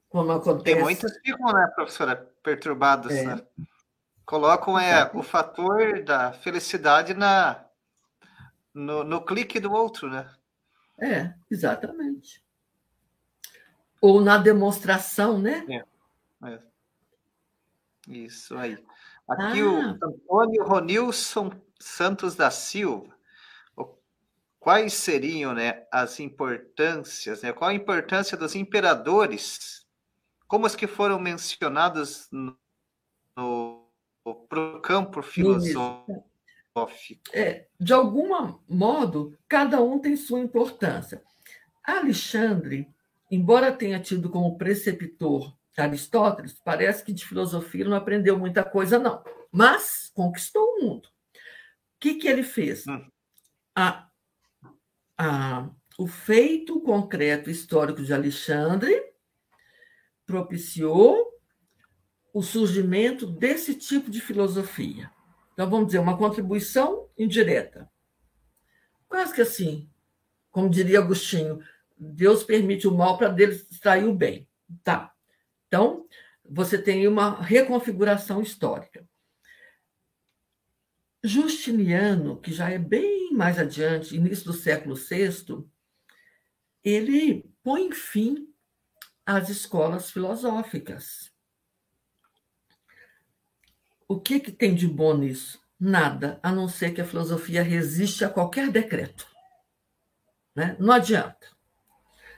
Como acontece. Tem muitos que ficam, né, professora, perturbados, é. né? Colocam é, o fator da felicidade na, no, no clique do outro, né? É, exatamente. Ou na demonstração, né? É, é. Isso aí. Aqui ah. o Antônio Ronilson Santos da Silva. Quais seriam né, as importâncias, né? qual a importância dos imperadores, como os que foram mencionados no, no, no campo filosófico? É, de algum modo, cada um tem sua importância. Alexandre, embora tenha tido como preceptor Aristóteles, parece que de filosofia não aprendeu muita coisa, não. Mas conquistou o mundo. O que, que ele fez? Hum. A, a, o feito concreto histórico de Alexandre propiciou o surgimento desse tipo de filosofia. Então, vamos dizer, uma contribuição indireta. Quase que assim, como diria Agostinho, Deus permite o mal para dele extrair o bem. Tá. Então, você tem uma reconfiguração histórica. Justiniano, que já é bem mais adiante, início do século VI, ele põe fim às escolas filosóficas. O que, que tem de bom nisso? Nada, a não ser que a filosofia resiste a qualquer decreto. Né? Não adianta.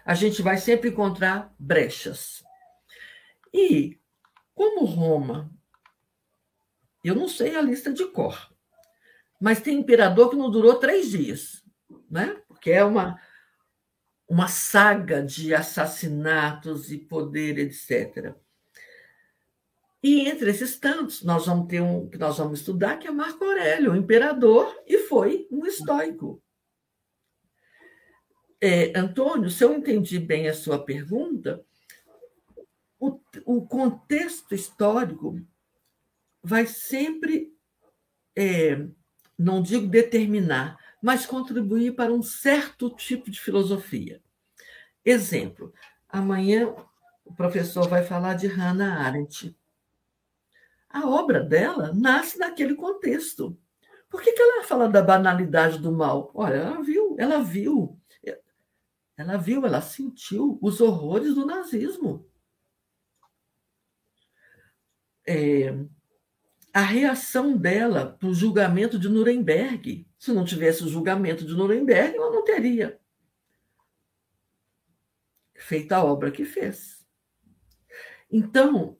A gente vai sempre encontrar brechas. E, como Roma, eu não sei a lista de cor, mas tem imperador que não durou três dias, né? porque é uma, uma saga de assassinatos e poder, etc. E entre esses tantos, nós vamos ter um que nós vamos estudar, que é Marco Aurélio, imperador, e foi um estoico. É, Antônio, se eu entendi bem a sua pergunta, o, o contexto histórico vai sempre, é, não digo determinar, mas contribuir para um certo tipo de filosofia. Exemplo, amanhã o professor vai falar de Hannah Arendt a obra dela nasce naquele contexto. Por que, que ela fala da banalidade do mal? Olha, ela viu, ela viu, ela viu, ela sentiu os horrores do nazismo. É, a reação dela para o julgamento de Nuremberg. Se não tivesse o julgamento de Nuremberg, ela não teria feito a obra que fez. Então,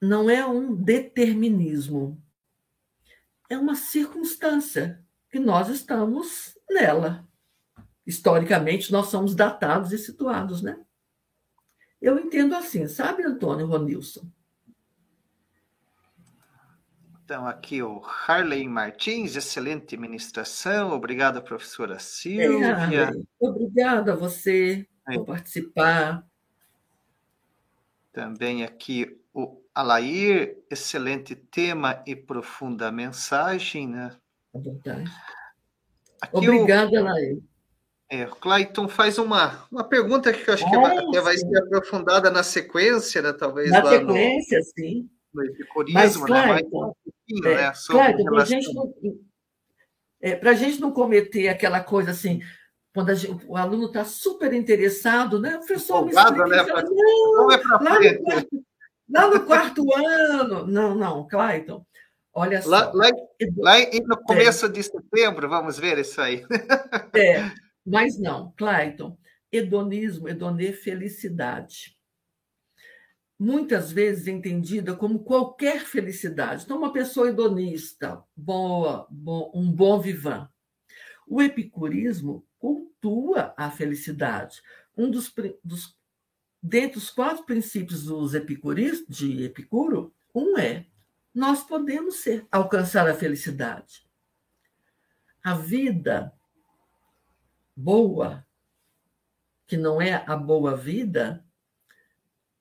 não é um determinismo, é uma circunstância que nós estamos nela. Historicamente, nós somos datados e situados, né? Eu entendo assim, sabe, Antônio Ronilson? Então, aqui o Harley Martins, excelente ministração. Obrigado, professora Silvia. É, Obrigada a você por participar. Também aqui o Alair, excelente tema e profunda mensagem, né? É verdade. Aqui Obrigada, o, Alair. É, o Clayton faz uma, uma pergunta que eu acho que vai, até vai ser aprofundada na sequência, né? Talvez na lá sequência, no, sim. no epicurismo, Mas, né? Mas, pouquinho, é, né? Sobre claro, para a gente não, é, gente não cometer aquela coisa assim, quando gente, o aluno está super interessado, né? O professor me explica, né? Fala, não, é lá, no quarto, lá no quarto ano. Não, não, Clayton. Olha só. Lá, lá, lá no começo é. de setembro, vamos ver isso aí. É, mas não, Clayton. Hedonismo, hedonê, felicidade. Muitas vezes entendida como qualquer felicidade. Então, uma pessoa hedonista, boa, bom, um bom vivan. O epicurismo cultua a felicidade. Um dos, dos dentre os quatro princípios dos epicuristas, de Epicuro, um é nós podemos ser, alcançar a felicidade. A vida boa, que não é a boa vida,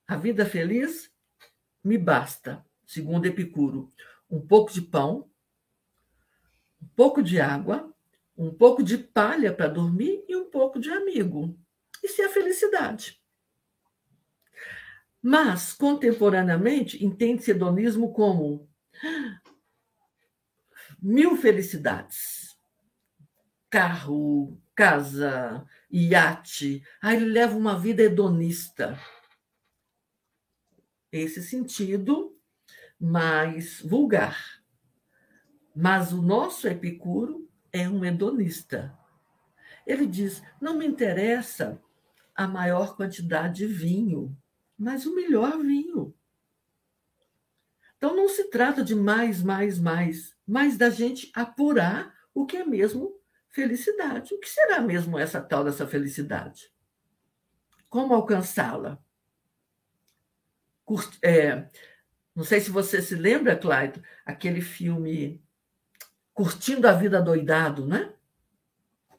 a vida feliz me basta, segundo Epicuro, um pouco de pão, um pouco de água, um pouco de palha para dormir e um pouco de amigo. Isso é a felicidade. Mas, contemporaneamente, entende-se hedonismo como mil felicidades. Carro, casa, iate. Aí ele leva uma vida hedonista. Esse sentido mais vulgar. Mas o nosso Epicuro é um hedonista. Ele diz: não me interessa a maior quantidade de vinho, mas o melhor vinho. Então não se trata de mais, mais, mais, mas da gente apurar o que é mesmo felicidade. O que será mesmo essa tal dessa felicidade? Como alcançá-la? É, não sei se você se lembra, Clyde, aquele filme curtindo a vida doidado, né?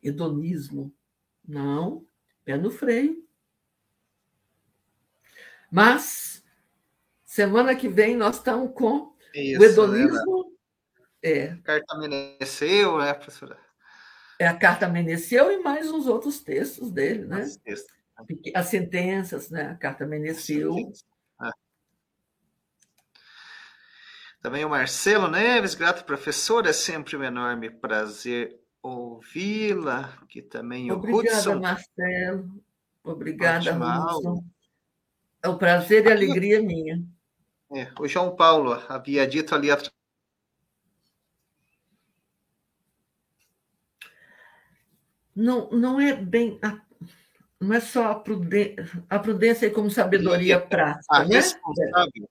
Hedonismo. Não, pé no freio. Mas, semana que vem, nós estamos com Isso, o hedonismo. É. A carta amanheceu, né, professora? É, a carta amanheceu e mais uns outros textos dele, né? As sentenças, né? A carta amanheceu. Também o Marcelo Neves, grato professor, é sempre um enorme prazer ouvi-la. Que também Obrigada, o Hudson. Marcelo. Obrigada, Hudson. É um prazer e alegria minha. É, o João Paulo havia dito ali atrás. Não, não é bem. A, não é só a prudência, a prudência como sabedoria prática. A né? responsável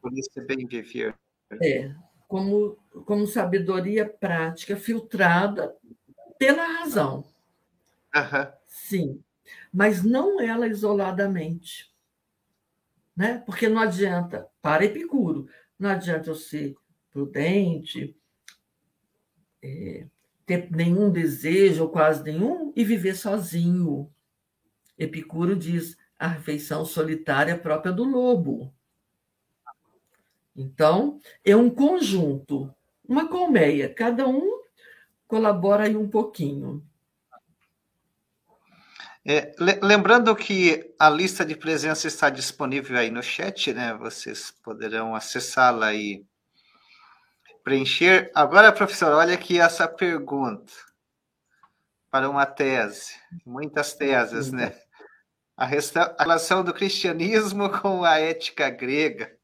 por esse bem viver. É, como, como sabedoria prática filtrada pela razão. Uhum. Sim, mas não ela isoladamente. Né? Porque não adianta, para Epicuro, não adianta eu ser prudente, é, ter nenhum desejo, ou quase nenhum, e viver sozinho. Epicuro diz a refeição solitária própria do lobo. Então, é um conjunto, uma colmeia, cada um colabora aí um pouquinho. É, lembrando que a lista de presença está disponível aí no chat, né? Vocês poderão acessá-la e preencher. Agora, professor, olha aqui essa pergunta para uma tese, muitas teses, né? A relação do cristianismo com a ética grega.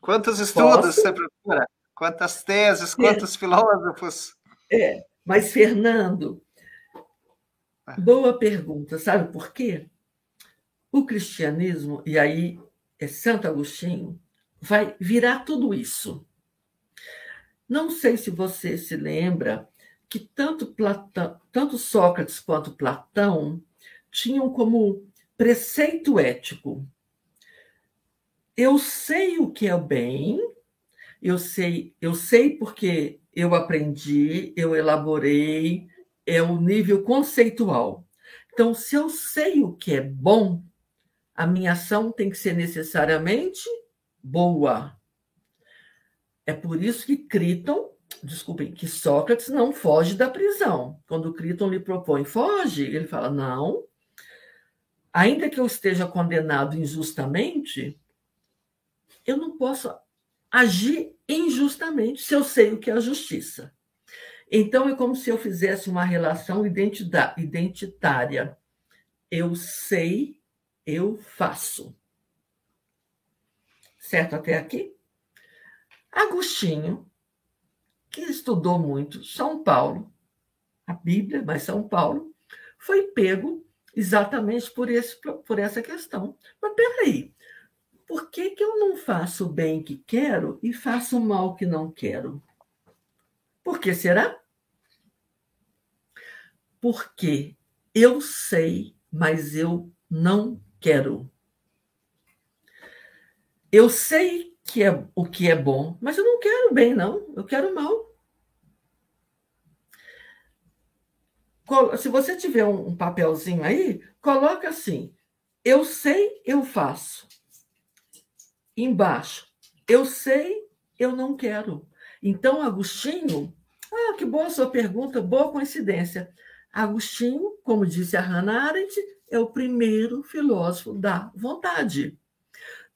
Quantos estudos Posso? você procura? Quantas teses, quantos é. filósofos? É, mas, Fernando, ah. boa pergunta. Sabe por quê? O cristianismo, e aí é Santo Agostinho, vai virar tudo isso. Não sei se você se lembra que tanto, Platão, tanto Sócrates quanto Platão tinham como preceito ético eu sei o que é o bem, eu sei, eu sei porque eu aprendi, eu elaborei, é o nível conceitual. Então, se eu sei o que é bom, a minha ação tem que ser necessariamente boa. É por isso que Criton, desculpem, que Sócrates não foge da prisão. Quando Criton lhe propõe, foge, ele fala: não, ainda que eu esteja condenado injustamente, eu não posso agir injustamente se eu sei o que é a justiça. Então, é como se eu fizesse uma relação identitária. Eu sei, eu faço. Certo até aqui? Agostinho, que estudou muito São Paulo, a Bíblia, mas São Paulo, foi pego exatamente por, esse, por essa questão. Mas peraí, por que, que eu não faço o bem que quero e faço o mal que não quero? Por que será? Porque eu sei, mas eu não quero. Eu sei que é o que é bom, mas eu não quero bem, não. Eu quero mal. Se você tiver um papelzinho aí, coloca assim: eu sei, eu faço. Embaixo, eu sei, eu não quero. Então, Agostinho, ah, que boa sua pergunta, boa coincidência. Agostinho, como disse a Hannah Arendt, é o primeiro filósofo da vontade.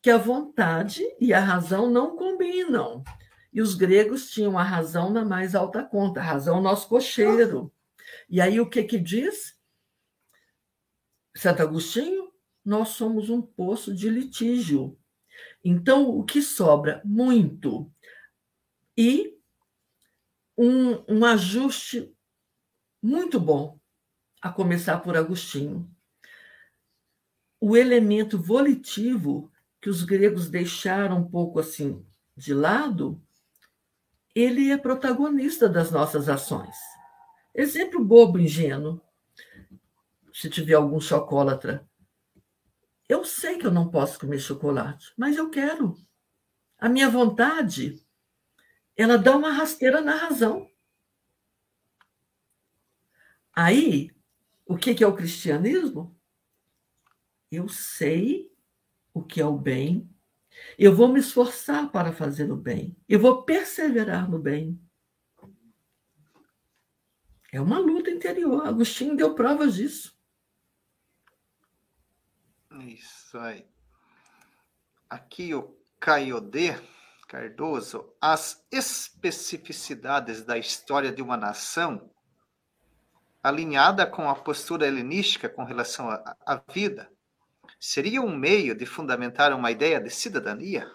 Que a vontade e a razão não combinam. E os gregos tinham a razão na mais alta conta, a razão nosso cocheiro. E aí o que que diz? Santo Agostinho, nós somos um poço de litígio. Então, o que sobra? Muito. E um, um ajuste muito bom, a começar por Agostinho. O elemento volitivo que os gregos deixaram um pouco assim de lado, ele é protagonista das nossas ações. Exemplo bobo, ingênuo. Se tiver algum chocólatra. Eu sei que eu não posso comer chocolate, mas eu quero. A minha vontade, ela dá uma rasteira na razão. Aí, o que é o cristianismo? Eu sei o que é o bem, eu vou me esforçar para fazer o bem, eu vou perseverar no bem. É uma luta interior. Agostinho deu provas disso. Isso aí. Aqui o Caiodê Cardoso, as especificidades da história de uma nação alinhada com a postura helenística com relação à vida, seria um meio de fundamentar uma ideia de cidadania?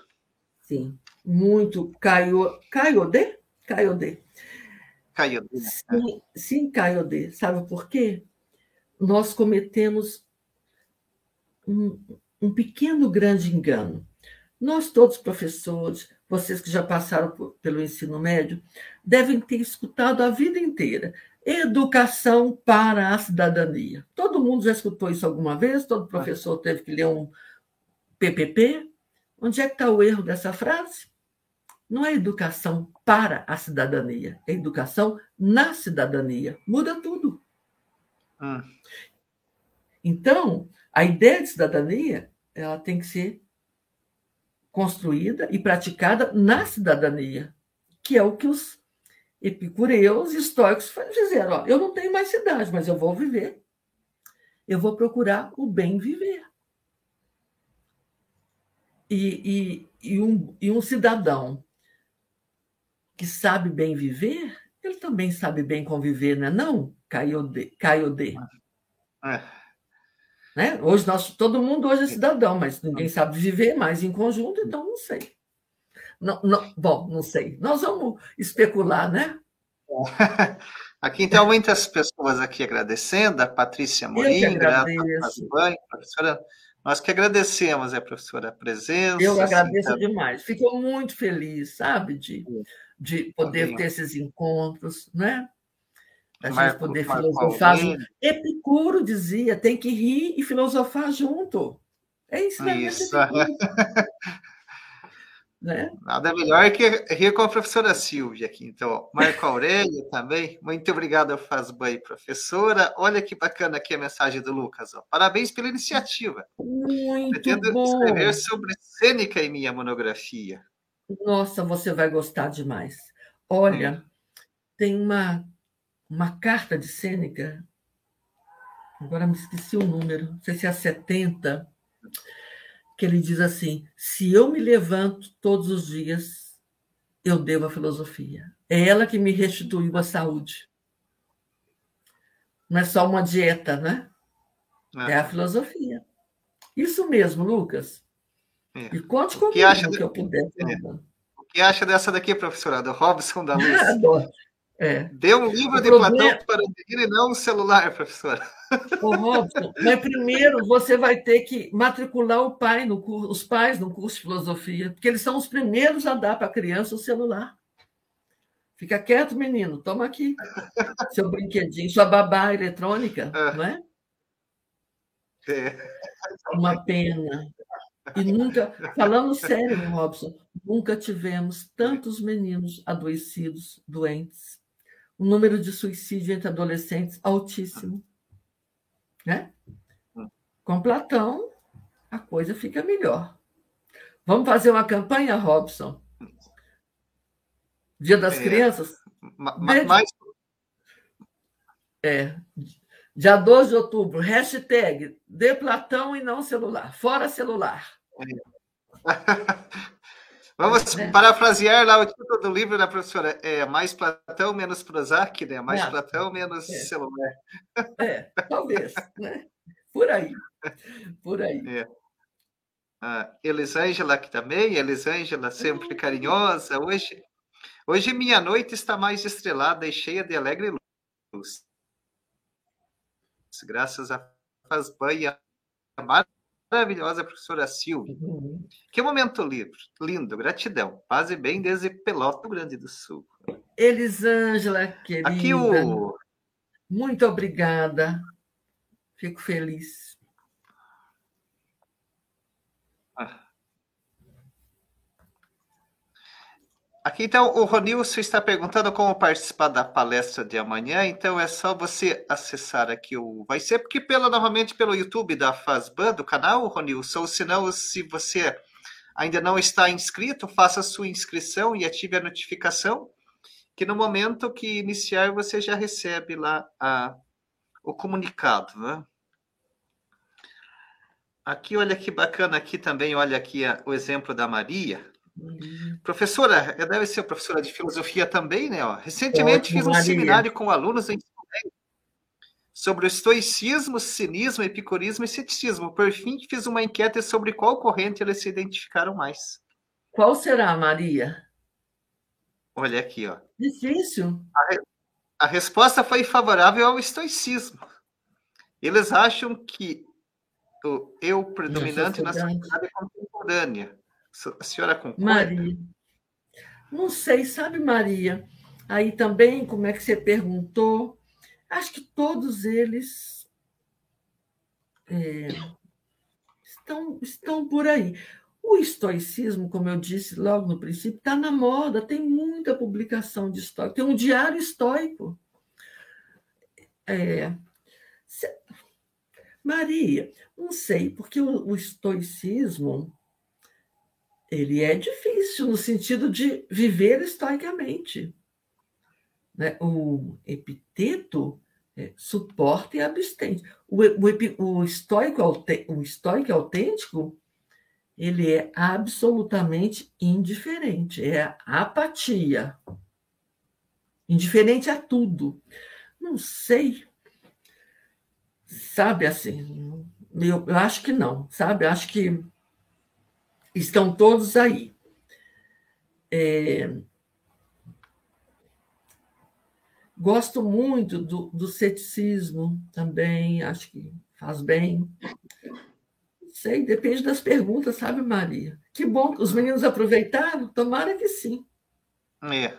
Sim, muito. Caio, Caiodê? Caiodê. Caiodê. Né? Sim, sim, Caiodê. Sabe por quê? Nós cometemos um, um pequeno grande engano. Nós todos professores, vocês que já passaram por, pelo ensino médio, devem ter escutado a vida inteira. Educação para a cidadania. Todo mundo já escutou isso alguma vez? Todo professor teve que ler um PPP? Onde é que está o erro dessa frase? Não é educação para a cidadania, é educação na cidadania. Muda tudo. Hum. Então, a ideia de cidadania ela tem que ser construída e praticada na cidadania, que é o que os epicureus estoicos fizeram. Ó, eu não tenho mais cidade, mas eu vou viver. Eu vou procurar o bem viver. E, e, e, um, e um cidadão que sabe bem viver, ele também sabe bem conviver, não é não, Caiode? Caiode. É. Né? Hoje nós, todo mundo hoje é cidadão, mas ninguém sabe viver mais em conjunto, então não sei. Não, não, bom, não sei. Nós vamos especular, né? Aqui então muitas pessoas aqui agradecendo, a Patrícia Morim, grata professora. Nós que agradecemos a professora a presença. Eu agradeço assim, demais. Fico muito feliz, sabe, de, de poder ter esses encontros, né? A gente poder filosofar junto. Epicuro dizia, tem que rir e filosofar junto. É isso. Isso. Né? Nada melhor que rir com a professora Silvia aqui. Então, Marco Aurélio também. Muito obrigado, Fazbay, professora. Olha que bacana aqui a mensagem do Lucas. Ó. Parabéns pela iniciativa. Muito Pretendo bom. escrever sobre Sêneca em minha monografia. Nossa, você vai gostar demais. Olha, hum. tem uma uma carta de Sêneca, agora me esqueci o número, não sei se é 70, que ele diz assim: se eu me levanto todos os dias, eu devo à filosofia. É ela que me restituiu a saúde. Não é só uma dieta, né? É, é a filosofia. Isso mesmo, Lucas. É. E conte comigo que, acha que eu puder. É. O que acha dessa daqui, professora? Do Robson da Luz? Adoro. É. Dê um livro o de problema... Platão para o menino e não um celular, professora. Ô, Robson, mas primeiro você vai ter que matricular o pai no curso, os pais no curso de filosofia, porque eles são os primeiros a dar para a criança o celular. Fica quieto, menino, toma aqui seu brinquedinho, sua babá eletrônica, é. não é? É. Uma pena. E nunca, falando sério, Robson, nunca tivemos tantos meninos adoecidos, doentes. O número de suicídio entre adolescentes altíssimo. Né? Com Platão, a coisa fica melhor. Vamos fazer uma campanha, Robson? Dia das é, Crianças? Mais... É, dia 12 de outubro, hashtag de Platão e não celular, fora celular. Vamos é. parafrasear lá o título do livro da professora. É mais Platão, menos Prozac, né? Mais é. Platão, menos é. celular. É, talvez, né? Por aí. Por aí. É. Ah, Elisângela aqui também, Elisângela sempre uhum. carinhosa. Hoje, hoje minha noite está mais estrelada e cheia de alegre luz. Graças a Fazban e a maravilhosa professora Silvia. Uhum. Que momento lindo, lindo, gratidão. Paz e bem desde Pelota, do Grande do Sul. Elisângela, querida. Aqui o... Muito obrigada. Fico feliz. Aqui, então, o Ronilson está perguntando como participar da palestra de amanhã, então é só você acessar aqui o... Vai ser porque, pela, novamente, pelo YouTube da Fazban, do canal, Ronilson, ou se não, se você ainda não está inscrito, faça sua inscrição e ative a notificação, que no momento que iniciar, você já recebe lá a, o comunicado, né? Aqui, olha que bacana, aqui também, olha aqui a, o exemplo da Maria, Uhum. Professora, deve ser professora de filosofia também, né? Ó. Recentemente Ótimo, fiz um seminário com alunos em sobre o estoicismo, cinismo, epicurismo e ceticismo. Por fim, fiz uma enquete sobre qual corrente eles se identificaram mais. Qual será, Maria? Olha aqui, ó. Difícil. A, a resposta foi favorável ao estoicismo. Eles acham que o eu predominante na sociedade contemporânea a senhora concorda? Maria. Não sei, sabe, Maria? Aí também, como é que você perguntou? Acho que todos eles é, estão, estão por aí. O estoicismo, como eu disse logo no princípio, está na moda, tem muita publicação de estoico, tem um diário estoico. É, se, Maria, não sei, porque o, o estoicismo ele é difícil no sentido de viver estoicamente. Né? O epiteto é suporta e abstente. O, o, o, estoico, o estoico autêntico ele é absolutamente indiferente, é apatia. Indiferente a tudo. Não sei. Sabe assim, eu, eu acho que não, sabe? Eu acho que Estão todos aí. É... Gosto muito do, do ceticismo também, acho que faz bem. Não sei, depende das perguntas, sabe, Maria? Que bom que os meninos aproveitaram, tomara que sim. É.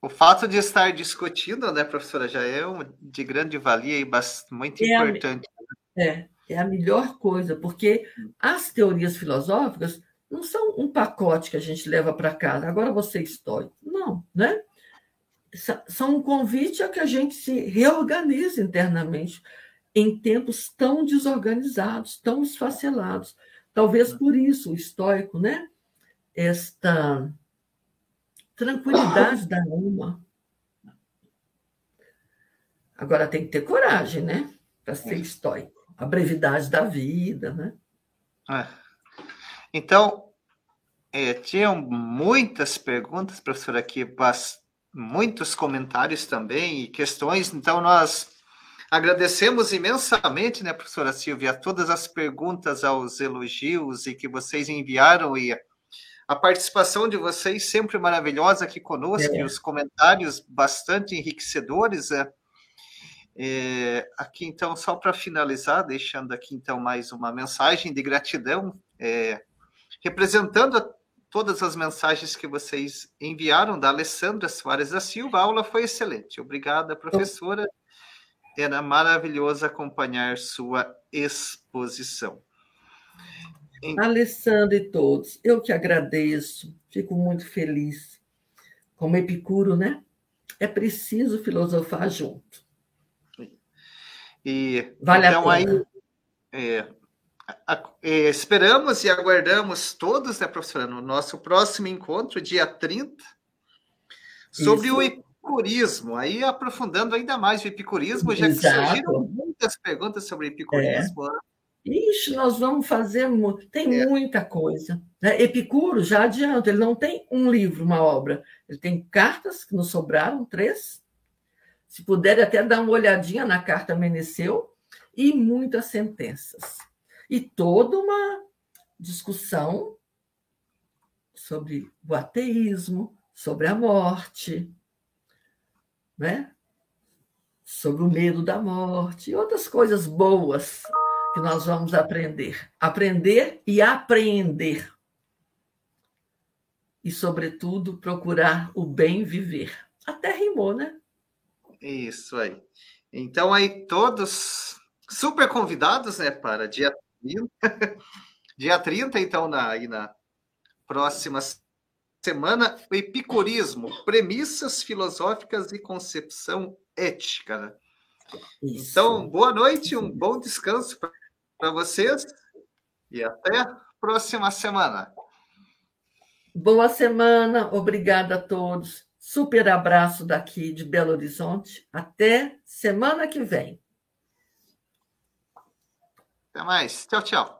O fato de estar discutindo, né, professora, já é um, de grande valia e bastante, muito é importante. É, é a melhor coisa, porque as teorias filosóficas não são um pacote que a gente leva para casa, agora você é histórico. Não, né? São um convite a que a gente se reorganize internamente em tempos tão desorganizados, tão esfacelados. Talvez por isso o estoico, né? Esta tranquilidade da alma. Agora tem que ter coragem, né? Para ser estoico a brevidade da vida, né? É. Então, É, tinham muitas perguntas, professor, aqui, muitos comentários também e questões, então nós agradecemos imensamente, né, professora Silvia, todas as perguntas, aos elogios e que vocês enviaram e a participação de vocês sempre maravilhosa aqui conosco, é. e os comentários bastante enriquecedores. É. É, aqui, então, só para finalizar, deixando aqui, então, mais uma mensagem de gratidão, é, representando a, todas as mensagens que vocês enviaram da Alessandra Soares da Silva, a aula foi excelente. Obrigada, professora. Era maravilhoso acompanhar sua exposição. Alessandra e todos, eu que agradeço, fico muito feliz. Como Epicuro, né? É preciso filosofar junto. E vale então aí é, é, esperamos e aguardamos todos, né, professora, no nosso próximo encontro, dia 30, sobre Isso. o epicurismo. Aí aprofundando ainda mais o epicurismo, já Exato. que surgiram muitas perguntas sobre epicurismo. É. Ixi, nós vamos fazer. Tem é. muita coisa. Né? Epicuro, já adianto, ele não tem um livro, uma obra. Ele tem cartas, que nos sobraram, três. Se puder até dar uma olhadinha na carta Meneceu, e muitas sentenças. E toda uma discussão sobre o ateísmo, sobre a morte, né? sobre o medo da morte e outras coisas boas que nós vamos aprender. Aprender e apreender. E, sobretudo, procurar o bem viver. Até rimou, né? Isso aí. Então, aí, todos super convidados, né, para dia 30. dia 30, então, na, aí na próxima semana, o epicurismo, premissas filosóficas e concepção ética, né? Isso. Então, boa noite, um bom descanso para vocês e até a próxima semana. Boa semana, obrigada a todos. Super abraço daqui de Belo Horizonte. Até semana que vem. Até mais. Tchau, tchau.